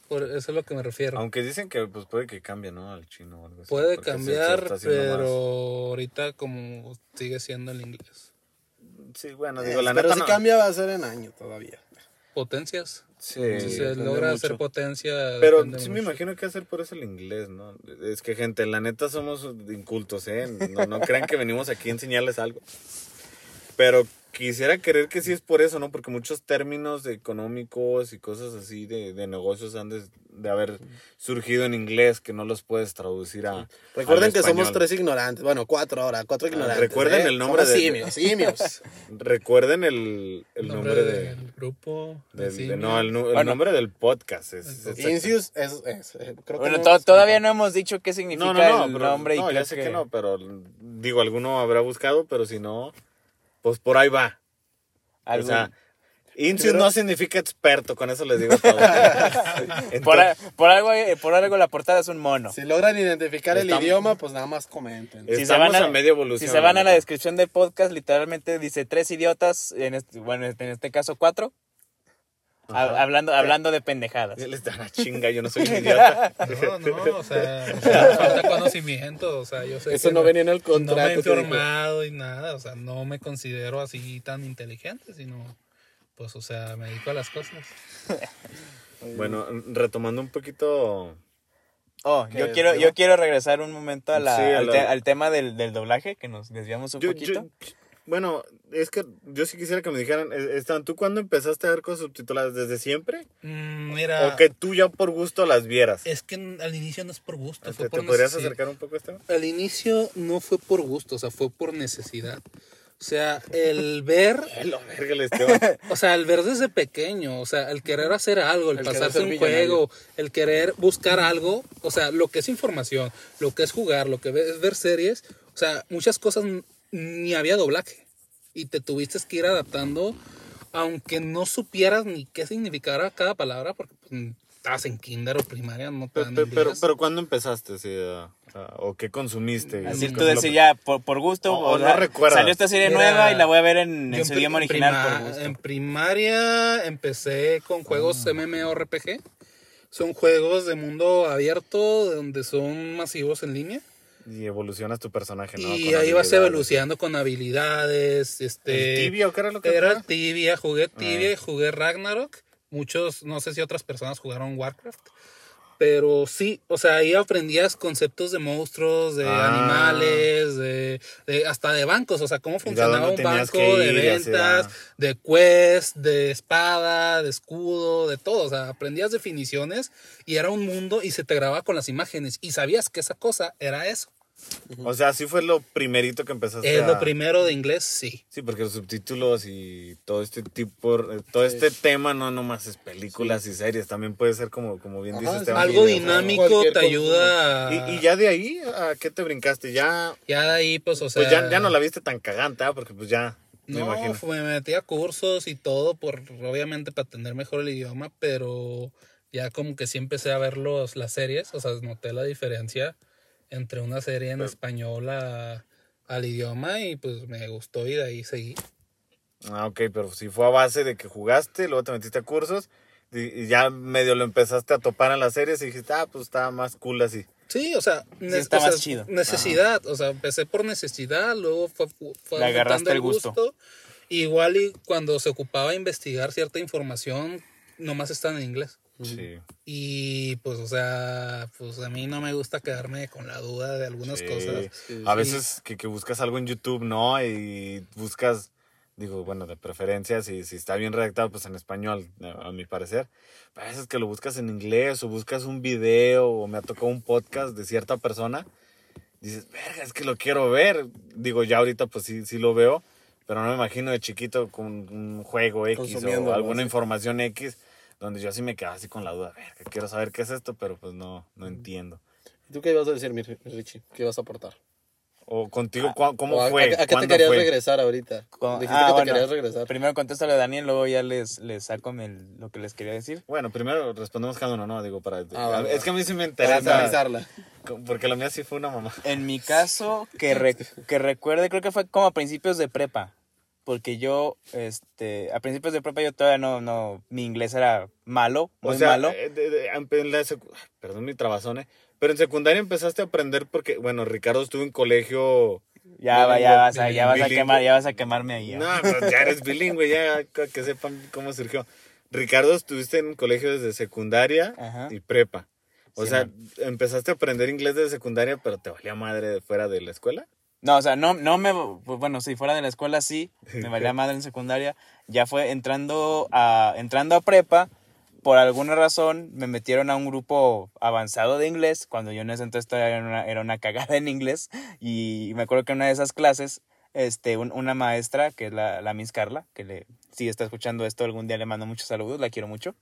Por eso es lo que me refiero. Aunque dicen que pues puede que cambie, ¿no? Al chino o algo así. Puede cambiar, pero más- ahorita como sigue siendo el inglés. Sí, bueno, digo, la Eh, pero neta si no. cambia va a ser en año todavía. Potencias. Sí, si se logra mucho. hacer potencia. Pero sí me mucho. imagino que hacer por eso el inglés, ¿no? Es que, gente, la neta somos incultos, ¿eh? No, no crean que venimos aquí a enseñarles algo. Pero quisiera creer que sí es por eso, ¿no? Porque muchos términos económicos y cosas así de, de negocios han de, de haber surgido en inglés que no los puedes traducir a. Recuerden que somos tres ignorantes. Bueno, cuatro ahora, cuatro ignorantes. recuerden ¿eh? el nombre Somos de- Simios, simios. (laughs) Recuerden el, el nombre, de. del grupo. del- sí, de- no, el, nu- el Bueno. nombre del podcast. Es, es- Incius es, es, eh, creo que Bueno, no to- es- todavía no hemos dicho qué significa No, no, no, el pero- nombre no, y ya sé que... no, pero digo, alguno habrá buscado, pero si no, pues por ahí va. algún- O sea, Incius no significa experto, con eso les digo todo. Entonces, (laughs) (laughs) por, a- por algo, por algo la portada es un mono. Si logran identificar el idioma, pues nada más comenten. Eh, Estamos a media evolución, Si se van a la descripción del podcast, literalmente dice tres idiotas, en este, bueno, en este caso cuatro, Ajá. hab- hablando, hablando de pendejadas. Les da la chinga, yo no soy un (laughs) idiota. No, no, o sea, o sea, (laughs) me falta conocimiento, o sea, yo sé Eso que no venía en el No me he contrato. informado y nada, o sea, no me considero así tan inteligente, sino, pues, o sea, me dedico a las cosas. (laughs) Bueno, retomando un poquito... Oh, ¿Qué yo quiero, yo quiero regresar un momento a la- Sí, a al, la- te- al tema del, del doblaje, que nos desviamos un Yo- poquito. yo- bueno, es que yo sí quisiera que me dijeran, eh, Esteban, ¿tú cuándo empezaste a ver cosas subtituladas? ¿Desde siempre? Mm, mira, ¿O que tú ya por gusto las vieras? es que al inicio no es por gusto, fue ¿Te, por te podrías acercar un poco a Esteban? Al inicio no fue por gusto, o sea, fue por necesidad. O sea, el ver, (laughs) el (laughs) o sea, el ver desde pequeño, o sea, el querer hacer algo, el, pasarse un millonario. juego, el querer buscar algo, o sea, lo que es información, lo que es jugar, lo que es ver series, o sea, muchas cosas ni había doblaje y te tuviste que ir adaptando, aunque no supieras ni qué significara cada palabra, porque pues, estabas en kinder o primaria, no te Pero, dan pero, pero, pero ¿cuándo empezaste? a- ¿O qué consumiste? Así ¿Qué tú ya, por, por gusto, O- no sea, recuerdas. salió esta serie Mira, nueva y la voy a ver en, en su idioma original prima- por gusto. En primaria empecé con juegos Ah. MMORPG. Son juegos de mundo abierto donde son masivos en línea. Y evolucionas tu personaje, ¿no? y Con ahí vas evolucionando con habilidades. Este, ¿El tibia o qué era lo que Era era? tibia, jugué tibia Ah. y jugué Ragnarok. Muchos, no sé si otras personas jugaron Warcraft. Pero sí, o sea, ahí aprendías conceptos de monstruos, de Ah. animales, de, de- hasta de bancos, o sea, cómo funcionaba un banco de ventas, ah. de quest, de espada, de escudo, de todo. O sea, aprendías definiciones y era un mundo y se te grababa con las imágenes y sabías que esa cosa era eso. O sea, sí fue lo primerito que empezaste Es a... lo primero de inglés, sí. Sí, porque los subtítulos y todo este tipo, eh, todo este tema no nomás es películas y series, también puede ser como, como bien Ajá, dice sí. Esteban. Algo videojuegos. dinámico te ayuda a... Y, y ya de ahí, ¿a qué te brincaste? Ya, Ya de ahí, pues, o sea... pues ya, ya no la viste tan cagante, ¿ah? porque pues ya Me No, imagino. me metí a cursos y todo, por obviamente para tener mejor el idioma, pero ya como que sí empecé a ver los, las series, o sea, noté la diferencia entre una serie en español a- al idioma y pues me gustó y de ahí seguí. Ah, ok, pero si fue a base de que jugaste, luego te metiste a cursos y, y ya medio lo empezaste a topar en las series y dijiste, ah, pues estaba más cool así. Sí, o sea, ne- está o sea, más chido. necesidad, o sea, empecé por necesidad, luego fue, fue Le agarraste el gusto. Igual y cuando se ocupaba investigar cierta información, nomás estaba en inglés. Sí. Y pues, o sea, pues a mí no me gusta quedarme con la duda de algunas Sí. cosas. Sí, A veces que, que buscas algo en YouTube, ¿no? Y buscas, digo, bueno, de preferencia, si, si está bien redactado, pues en español, a, mi parecer. Pero a veces que lo buscas en inglés o buscas un video o me ha tocado un podcast de cierta persona, dices, verga, es que lo quiero ver. Digo, ya ahorita pues sí, sí lo veo, pero no me imagino de chiquito con un juego X o alguna sí. información X, donde yo así me quedaba así con la duda, verga, quiero saber qué es esto, pero pues no, no entiendo. ¿Tú qué ibas a decir, mi Richie? ¿Qué ibas a aportar? O contigo, ¿cu- ¿cómo ¿O a- fue? ¿A, a qué te ¿Cuándo querías fue? regresar ahorita? Con- Dijiste ah, que te bueno, querías regresar. Primero contéstale a Daniel, luego ya les, les saco el- lo que les quería decir. Bueno, primero respondemos cada uno, ¿no? Digo, para... Ah, es que a mí sí me interesa... Porque la mía sí fue una mamá. En mi caso, que, re- que recuerde, creo que fue como a principios de prepa. Porque yo, este, a principios de prepa yo todavía no, no, mi inglés era malo, muy o sea, malo. eh, de- de- en la secu- perdón mi trabazón, ¿eh? Pero en secundaria empezaste a aprender porque, bueno, Ricardo estuvo en colegio... Ya, va, ya vas a, ya vas a quemar, ya vas a quemarme ahí. ya. No, pues ya eres (laughs) bilingüe, ya que que sepan cómo surgió. Ricardo, estuviste en colegio desde secundaria Ajá. y prepa. O Sí, sea, man. empezaste a aprender inglés desde secundaria, pero te valía madre de fuera de la escuela. No, o sea, no, no me, pues, bueno, si fuera de la escuela sí, (laughs) me valía madre en secundaria. Ya fue entrando a, entrando a prepa, por alguna razón me metieron a un grupo avanzado de inglés, cuando yo en ese entonces todavía era una, era una cagada en inglés. Y me acuerdo que en una de esas clases, este, un- una maestra, que es la, la Miss Carla, que le, si está escuchando esto algún día le mando muchos saludos, la quiero mucho.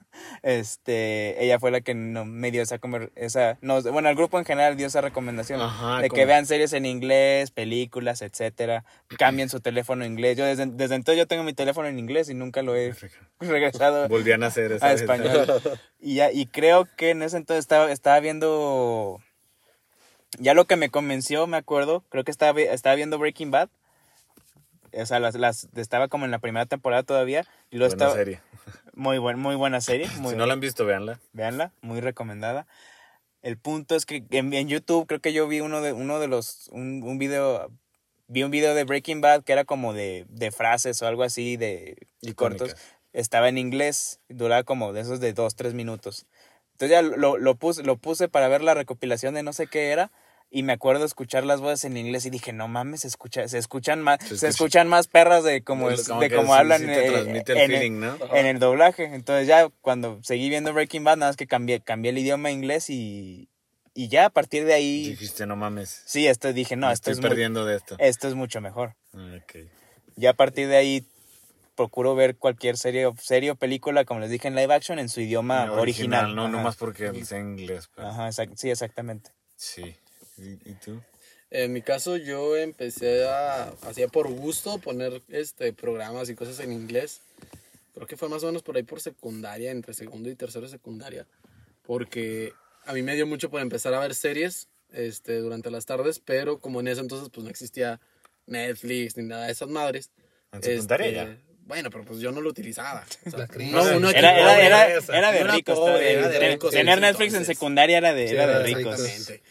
Este, ella fue la que no, me dio esa, esa, nos, bueno, al grupo en general dio esa recomendación Ajá, de que vean series en inglés, películas, etcétera, cambien su teléfono en inglés. Yo desde, desde entonces yo tengo mi teléfono en inglés y nunca lo he (laughs) regresado a hacer esa a español. (laughs) Y ya y creo que en ese entonces estaba estaba viendo ya lo que me convenció, me acuerdo, creo que estaba estaba viendo Breaking Bad. O sea, las, las estaba como en la primera temporada todavía y lo Buena estaba serie. muy buen, muy buena serie, (laughs) muy Si no la han visto, véanla. Véanla, muy recomendada. El punto es que en, en YouTube creo que yo vi uno de uno de los un, un video vi un video de Breaking Bad que era como de, de frases o algo así de Icónicas. cortos. Estaba en inglés, duraba como de esos de dos, tres minutos. Entonces ya lo, lo, puse, lo puse para ver la recopilación de no sé qué era. Y me acuerdo escuchar las voces en inglés y dije, no mames, se, escucha, se escuchan más, Se se, escucha. escuchan más perras de como, De como de hablan sí eh, el en, feeling, ¿no? en el doblaje. Entonces ya cuando seguí viendo Breaking Bad, nada más que cambié, cambié el idioma a inglés y, y ya a partir de ahí, Dijiste, no mames. sí, esto dije, no, me esto estoy es, perdiendo de esto. esto es mucho mejor. Ok. Ya a partir de ahí procuro ver cualquier serie, o- serie o película, como les dije, en live action en su idioma No, original. No, Ajá. nomás porque sé inglés. pero- Ajá, exact- sí, exactamente. Sí. ¿Y, tú? En mi caso yo empecé a, hacía por gusto poner este programas y cosas en inglés. Creo que fue más o menos por ahí por secundaria, entre segundo y tercero de secundaria. Porque a mí me dio mucho por empezar a ver series este, durante las tardes, pero como en ese entonces pues no existía Netflix ni nada de esas madres. ¿En secundaria este, ya? Bueno, pero pues yo no lo utilizaba. O sea, no, uno Era, era, era, era de ricos. en Tener Netflix en entonces. secundaria era de, Sí, era de ricos. Exactamente.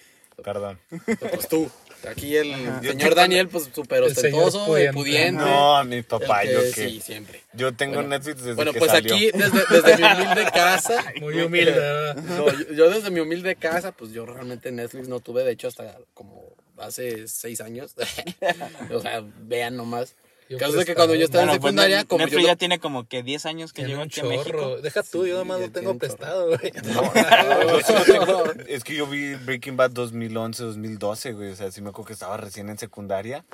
Perdón. Pues tú. Aquí el señor Daniel, pues súper ostentoso, pudiente. pudiente. No, a mi papá, que- yo que. Sí, siempre. Yo tengo Bueno, Netflix desde Bueno, que pues salió. aquí, desde, desde mi humilde casa. (laughs) Muy humilde, ¿verdad? No, yo, yo desde mi humilde casa, pues yo realmente Netflix no tuve, de hecho, hasta como hace seis años. (laughs) o sea, vean nomás. Caso de que cuando yo estaba en Bueno, pues, secundaria, como Netflix yo. ya tiene como que 10 años que llegó un aquí a. México. Deja tú, yo nomás (laughs) Sí, lo tengo prestado, güey. No, sí lo tengo. Es que yo vi Breaking Bad 2011, 2012, güey. O sea, sí me acuerdo que estaba recién en secundaria.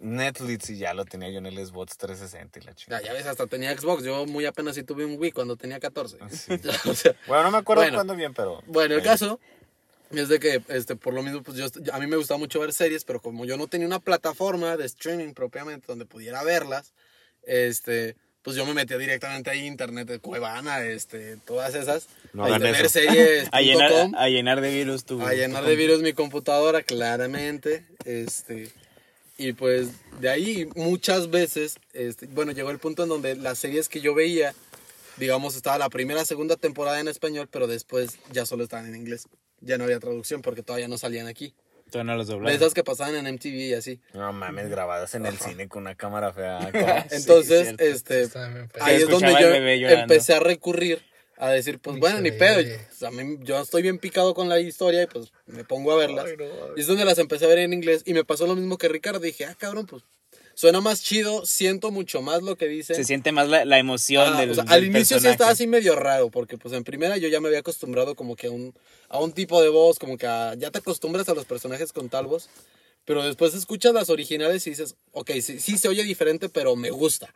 Netflix y ya lo tenía yo en el Xbox 360 y la Ya, chingada. ya ves, hasta tenía Xbox. Yo muy apenas sí tuve un Wii cuando tenía 14. Sí. (laughs) O sea, Bueno, no me acuerdo Bueno. cuándo bien, pero. Bueno, el Eh, caso es de que, este, por lo mismo, pues yo, a mí me gustaba mucho ver series, pero como yo no tenía una plataforma de streaming propiamente donde pudiera verlas, este, pues yo me metía directamente ahí, internet de Cuevana, este, todas esas. No a tener series. (laughs) A llenar, punto com, a llenar de virus tu. a llenar de virus mi computadora, claramente. Este, y pues de ahí muchas veces, este, bueno, llegó el punto en donde las series que yo veía, digamos, estaba la primera, segunda temporada en español, pero después ya solo estaban en inglés. Ya no había traducción porque todavía no salían aquí. Tú no los De doblaste. esas que pasaban en MTV y así. No mames, grabadas en el cine con una cámara fea. (laughs) Entonces, cierto. este, feo. ahí es donde yo empecé a recurrir a decir, pues bueno, ni pedo. Sea, a mí- yo estoy bien picado con la historia y pues me pongo a verlas. Y es donde las empecé a ver en inglés y me pasó lo mismo que Ricardo. Dije, ah, cabrón, pues suena más chido, siento mucho más lo que dicen. Se siente más la, la emoción Ah, del. o sea, del al inicio sí personaje. estaba así medio raro, porque pues en primera yo ya me había acostumbrado como que a un, a un tipo de voz, como que a- ya te acostumbras a los personajes con tal voz, pero después escuchas las originales y dices, ok, sí, sí se oye diferente, pero me gusta.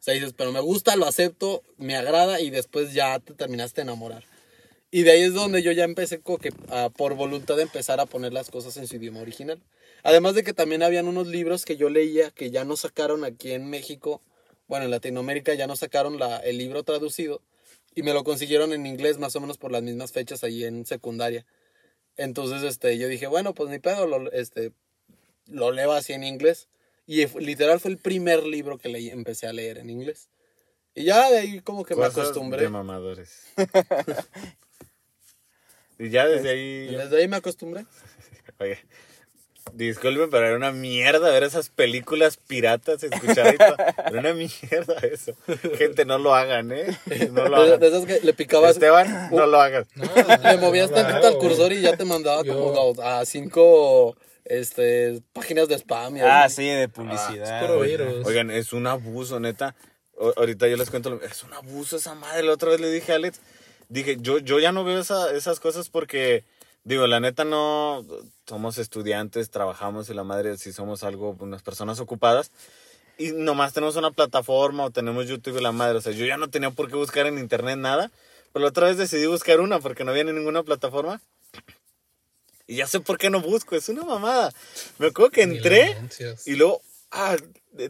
O sea, dices, pero me gusta, lo acepto, me agrada y después ya te terminaste de enamorar. Y de ahí es donde yo ya empecé como que a, por voluntad de empezar a poner las cosas en su idioma original. Además de que también habían unos libros que yo leía que ya no sacaron aquí en México, bueno, en Latinoamérica ya no sacaron la, el libro traducido y me lo consiguieron en inglés más o menos por las mismas fechas ahí en secundaria. Entonces, este, yo dije, bueno, pues ni pedo, lo, este, lo leo así en inglés. Y literal fue el primer libro que leí, empecé a leer en inglés. Y ya de ahí como que me acostumbré. De mamadores. (laughs) y ya desde Y ahí. desde ahí me acostumbré. (laughs) Oye, disculpen, pero era una mierda ver esas películas piratas, escuchar todo. Era una mierda eso. Gente, no lo hagan, ¿eh? No lo hagan. de esas que le picabas, Esteban, no lo hagas. No, (laughs) le movías claro. tantito al cursor y ya te mandaba Yo- como a cinco este, páginas de spam. y Ah, sí, de publicidad. es puro virus. Oigan, es un abuso, neta. O- ahorita yo les cuento, lo- es un abuso esa madre. La otra vez le dije a Alex, dije, yo, yo ya no veo esa- esas cosas porque, digo, la neta no, somos estudiantes, trabajamos y la madre, si somos algo, unas personas ocupadas. Y nomás tenemos una plataforma o tenemos YouTube y la madre. O sea, yo ya no tenía por qué buscar en internet nada. Pero la otra vez decidí buscar una porque no había en ninguna plataforma. Y ya sé por qué no busco, es una mamada. Me acuerdo que entré y luego, ah,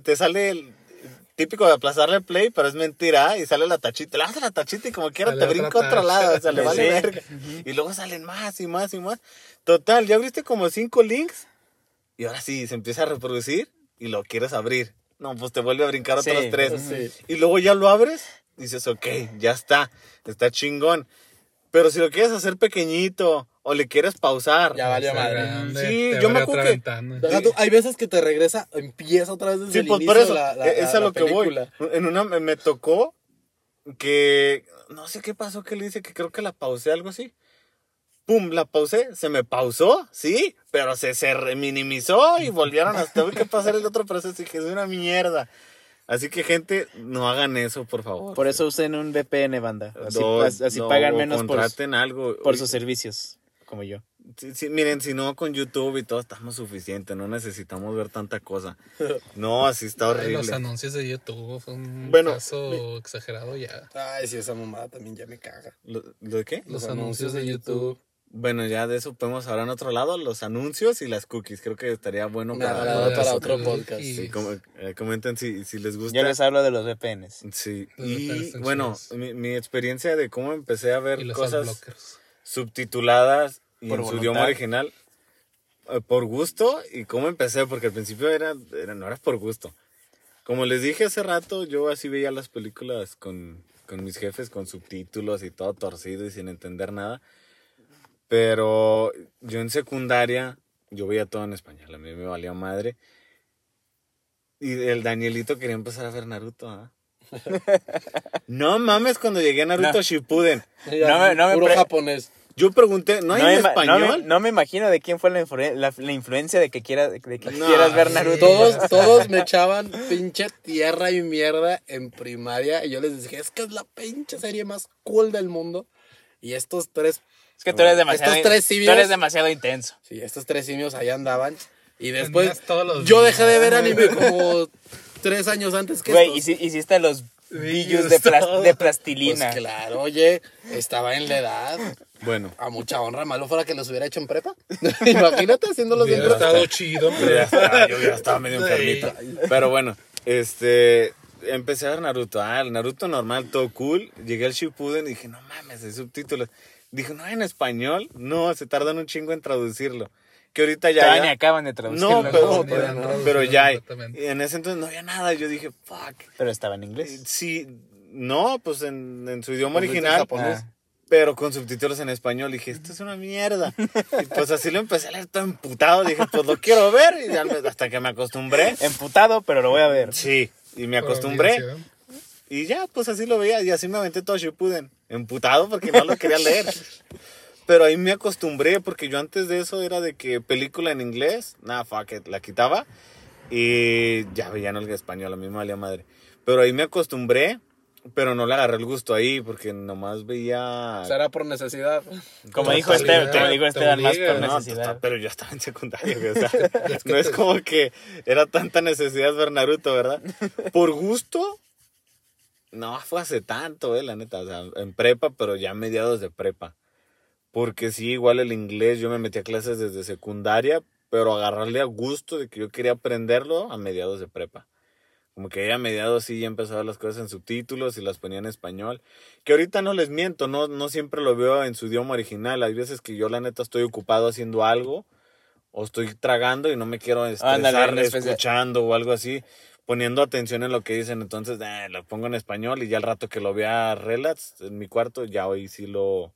te sale el típico de aplazarle play, pero es mentira, ¿ah? y sale la tachita. Le das la tachita y como quiera Sale te otra brinca a otro lado, o sea, le vale Sí. verga. Y luego salen más y más y más. Total, ya abriste como cinco links y ahora sí, se empieza a reproducir y lo quieres abrir. No, pues te vuelve a brincar Sí, otros tres. Y luego ya lo abres, dices, ok, ya está, está chingón. Pero si lo quieres hacer pequeñito o le quieres pausar. Ya valió madre. grande, Sí, yo me acuerdo que- tú, hay veces que te regresa, empieza otra vez desde Sí, el pues inicio por eso, la, la- es la- a lo que voy. En una me, me tocó que, no sé qué pasó, que le dice que creo que la pausé, algo así. Pum, la pausé, se me pausó, sí, pero se, se minimizó y volvieron hasta tuve que pasar el otro proceso y que es una mierda. Así que gente, no hagan eso, por favor. Por eso usen un VPN, banda. Así, No, así no, pagan menos por, algo. por sus servicios, como yo. Sí, sí, miren, si no con YouTube y todo estamos suficiente, no necesitamos ver tanta cosa. (laughs) No, así está Ay, horrible. Los anuncios de YouTube fue un Bueno, caso exagerado ya. Ay, sí, esa mamada también ya me caga. ¿Lo, lo de qué? Los, anuncios de YouTube. Bueno, ya de eso podemos hablar en otro lado, los anuncios y las cookies. Creo que estaría bueno Me para, para para otro- podcast. Y- Sí, com- eh, comenten si, si les gusta. Yo les hablo de los VPNs. Sí, Los y VPNs bueno, mi, mi experiencia de cómo empecé a ver cosas subtituladas y Por en su idioma original eh, por gusto y cómo empecé, porque al principio era, era- no era por gusto. Como les dije hace rato, yo así veía las películas con, con mis jefes, con subtítulos y todo torcido y sin entender nada. Pero yo en secundaria, yo veía todo en español, a mí me valía madre. Y el Danielito quería empezar a ver Naruto, ¿ah? (laughs) no mames, cuando llegué a Naruto No. Shippuden. Ya, No me- no me puro japonés. Yo pregunté, ¿no hay me en español? No me, no me imagino de quién fue la, influ- la, la influencia de que, quiera, de que No, quieras ver. Naruto. Todos, (laughs) todos me echaban pinche tierra y mierda en primaria y yo les dije, es que es la pinche serie más cool del mundo. Y estos tres, Es que tú eres demasiado, Estos tres tú simios- eres demasiado intenso. sí, estos tres simios ahí andaban. Y después todos los yo dejé de ver anime (laughs) como tres años antes que Güey, hiciste los Billos (laughs) de, plas- de Pues plastilina. claro, oye, estaba en la edad. Bueno, A mucha honra, malo fuera que los hubiera hecho en prepa. (laughs) Imagínate haciéndolos en prepa. estado chido, yo pero ya estaba, yo ya estaba medio Sí. enfermito. Pero bueno, este, empecé a ver Naruto. Ah, el Naruto normal, todo cool. Llegué al Shippuden y dije, no mames, hay subtítulos. Dije, no, en español. No, se tardan un chingo en traducirlo. Que ahorita ya. Todavía ya- ni acaban de traducirlo. No, pero, ya hay. en ese entonces no había nada. Yo dije, fuck. Pero estaba en inglés. Sí, no, pues en, en su idioma ¿Lo viste en original. japonés? Ah. Pero con subtítulos en español. Dije, esto es una mierda. Y pues así lo empecé a leer todo emputado. Dije, pues lo quiero ver. Y hasta que me acostumbré. Emputado, pero lo voy a ver. Sí, y me acostumbré. Y ya, pues así lo veía. Y así me aventé todo Shippuden. Emputado porque no lo quería leer. Pero ahí me acostumbré porque yo antes de eso era de que película en inglés, nada, fuck it, la quitaba. Y ya veía en el español, a mí me valía madre. Pero ahí me acostumbré, pero no le agarré el gusto ahí porque nomás veía... Será por necesidad. Como dijo obliga, Esteban, como te dijo Esteban, más por necesidad. total, pero yo estaba en secundaria, güey, o sea, (laughs) (laughs) no es como que era tanta necesidad ver Naruto, ¿verdad? Por gusto, no fue hace tanto, eh, la neta, o sea, en prepa, pero ya a mediados de prepa. Porque sí, igual el inglés, yo me metí a clases desde secundaria, pero agarrarle a gusto de que yo quería aprenderlo a mediados de prepa. Como que ya a mediados sí ya empezaba las cosas en subtítulos y las ponía en español. Que ahorita no les miento, no, no siempre lo veo en su idioma original. Hay veces que yo la neta estoy ocupado haciendo algo o estoy tragando y no me quiero especial. escuchando o algo así, poniendo atención en lo que dicen. Entonces eh, lo pongo en español y ya al rato que lo vea relax en mi cuarto, ya hoy sí lo,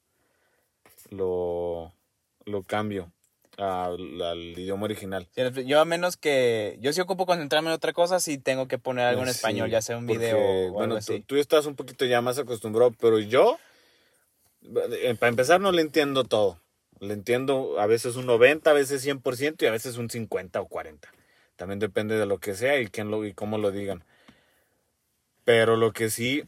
lo, lo cambio al, al idioma original. Yo a menos que... Yo sí ocupo concentrarme en otra cosa, sí tengo que poner algo en Sí, español, ya sea un porque, video o bueno, algo tú, así. tú estás un poquito ya más acostumbrado, pero yo, eh, para empezar, no le entiendo todo. Le entiendo a veces un 90, a veces 100% y a veces un 50 o 40. También depende de lo que sea y, quién lo, y cómo lo digan. Pero lo que sí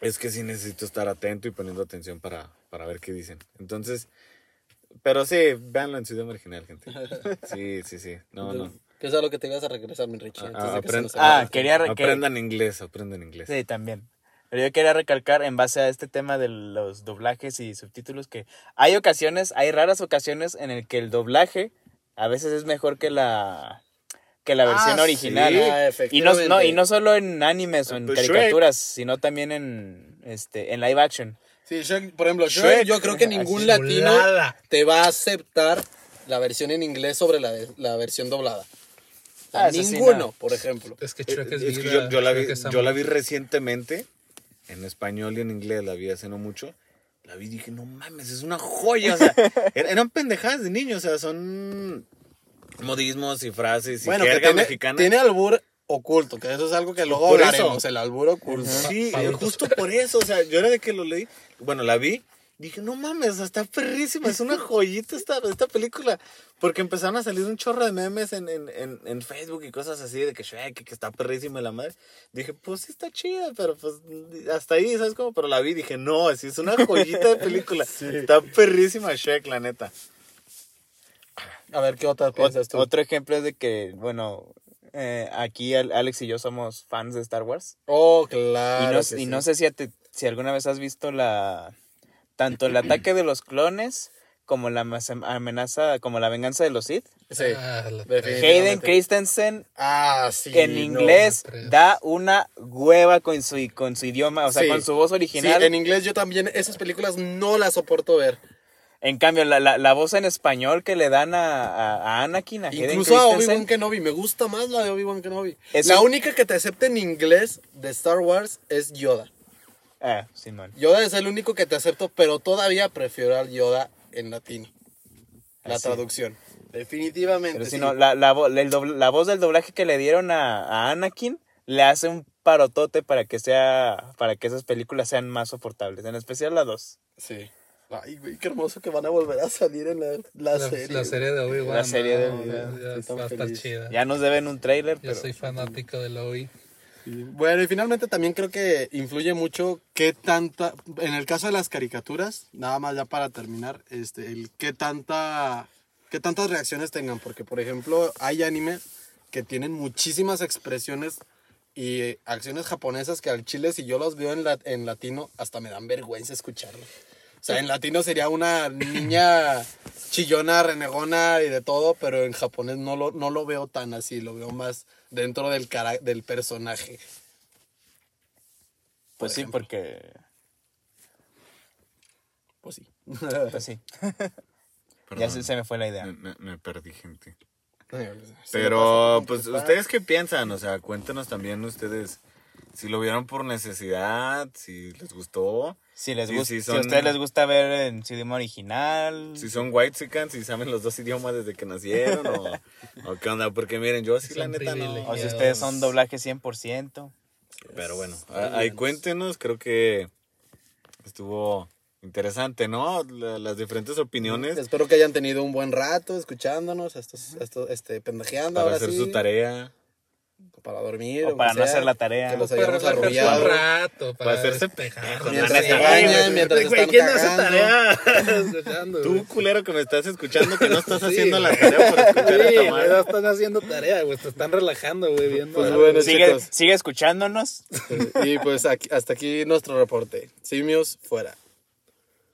es que sí necesito estar atento y poniendo atención para, para ver qué dicen. Entonces, pero sí, véanlo en su idioma original, gente. (laughs) Sí, sí, sí. No, no. Que es a lo que te ibas a regresar, mi Richie. de que Ah, quería... re- que- Aprendan inglés, aprendan inglés. Sí, también. Pero yo quería recalcar en base a este tema de los doblajes y subtítulos que hay ocasiones, hay raras ocasiones en el que el doblaje a veces es mejor que la que la versión Ah, original. sí, y no, no, y no solo en animes o en Pues Shrek. caricaturas, sino también en este en live action. Sí, Shrek, por ejemplo, Shrek, Shrek. yo creo que ningún Así, latino doblada. te va a aceptar la versión en inglés sobre la, de- la versión doblada. Ah, sí, ninguno, no. por ejemplo. Es que Eh, Shrek es, es que vida, yo, yo la vi, es yo la vi recientemente en español y en inglés, la vi hace no mucho. La vi y dije, no mames, es una joya. O sea, (laughs) er- eran pendejadas de niños, o sea, son modismos y frases y Bueno, que jerga tiene, mexicana. tiene albur oculto, que eso es algo que luego Por eso. el albur oculto. Sí, eh, justo por eso, o sea, yo era de que lo leí, bueno, la vi, dije, no mames, está perrísima, es una (laughs) joyita esta, esta película, porque empezaron a salir un chorro de memes en, en, en, en Facebook y cosas así, de que Shrek, que está perrísima la madre, dije, pues sí está chida, pero pues hasta ahí, ¿sabes cómo? Pero la vi, dije, no, así es una joyita de película, (laughs) está perrísima Shrek, la neta. A ver, ¿qué otra Ot- piensas tú? otro ejemplo es de que, bueno, eh, aquí Al- Alex y yo somos fans de Star Wars. Oh, Y claro. no, que y sí. no sé si, ti- si alguna vez has visto la tanto el ataque de los clones como la amenaza, como la venganza de los Sith. Sí. Ah. Hayden Christensen Ah, sí. en inglés da una hueva con su, con su idioma, o sea, Sí. con su voz Sí, original. en inglés yo también esas películas no las soporto ver. En cambio, la, la, la voz en español que le dan a, a, a Anakin, a Incluso a Obi-Wan Kenobi. Me gusta más la de Obi-Wan Kenobi. Es la un- única que te acepta en inglés de Star Wars es Yoda. Ah, Simón. Yoda es el único que te acepto, pero todavía prefiero al Yoda en latino. La sí. traducción. Definitivamente. Pero si sí. no, la, la, el la voz del doblaje que le dieron a, a Anakin le hace un parotote para que sea para que esas películas sean más soportables, en especial la 2. Sí. Ay, güey, qué hermoso que van a volver a salir en la, la La, serie. la serie de Obi-Wan. La serie de Obi-Wan. ya Estoy va a tan estar feliz. chida. Ya nos deben un trailer, Yo pero soy fanático del Obi. Bueno, y finalmente también creo que influye mucho qué tanta, en el caso de las caricaturas, nada más ya para terminar, este, el qué tanta, qué tantas reacciones tengan, porque por ejemplo hay anime que tienen muchísimas expresiones y eh, acciones japonesas que al chile si yo los veo en, la- en latino hasta me dan vergüenza escucharlo. O sea, en latino sería una niña (laughs) chillona, renegona y de todo, pero en japonés no lo, no lo veo tan así, lo veo más dentro del, cara- del personaje. Pues sí, ejemplo. porque. Pues sí. Pues sí. Perdón, (laughs) ya se, se me fue la idea. me, me- perdí, gente. Sí, Pero, pues. ¿ustedes qué piensan? O sea, cuéntenos también ustedes si lo vieron por necesidad, si les gustó, Si les gusta, si a ustedes les gusta ver en su idioma original. si son white si saben los dos idiomas desde que nacieron o, (laughs) o qué onda. Porque miren, yo sí, la neta no. O si ustedes son doblaje 100%. Pero bueno, ahí cuéntenos, creo que estuvo interesante, ¿no? La- las diferentes opiniones Espero que hayan tenido un buen rato escuchándonos, estos, estos, este, pendejeando para ahora hacer sí, su tarea, para dormir, O para no sea, hacer la tarea. Que los Para hayamos relajarse un arrullado. rato, para, Para hacerse pendejos, Mientras se bañan, mientras güey, están ¿quién hace tarea? (laughs) Tú, culero, que me estás escuchando, que no estás Sí, haciendo la tarea por (laughs) escuchar Sí, esta madre. no están haciendo tarea, güey. Te están relajando, güey, viendo. Pues bueno, sigue, chicos. sigue escuchándonos. Y pues aquí- hasta aquí nuestro reporte. Simios fuera.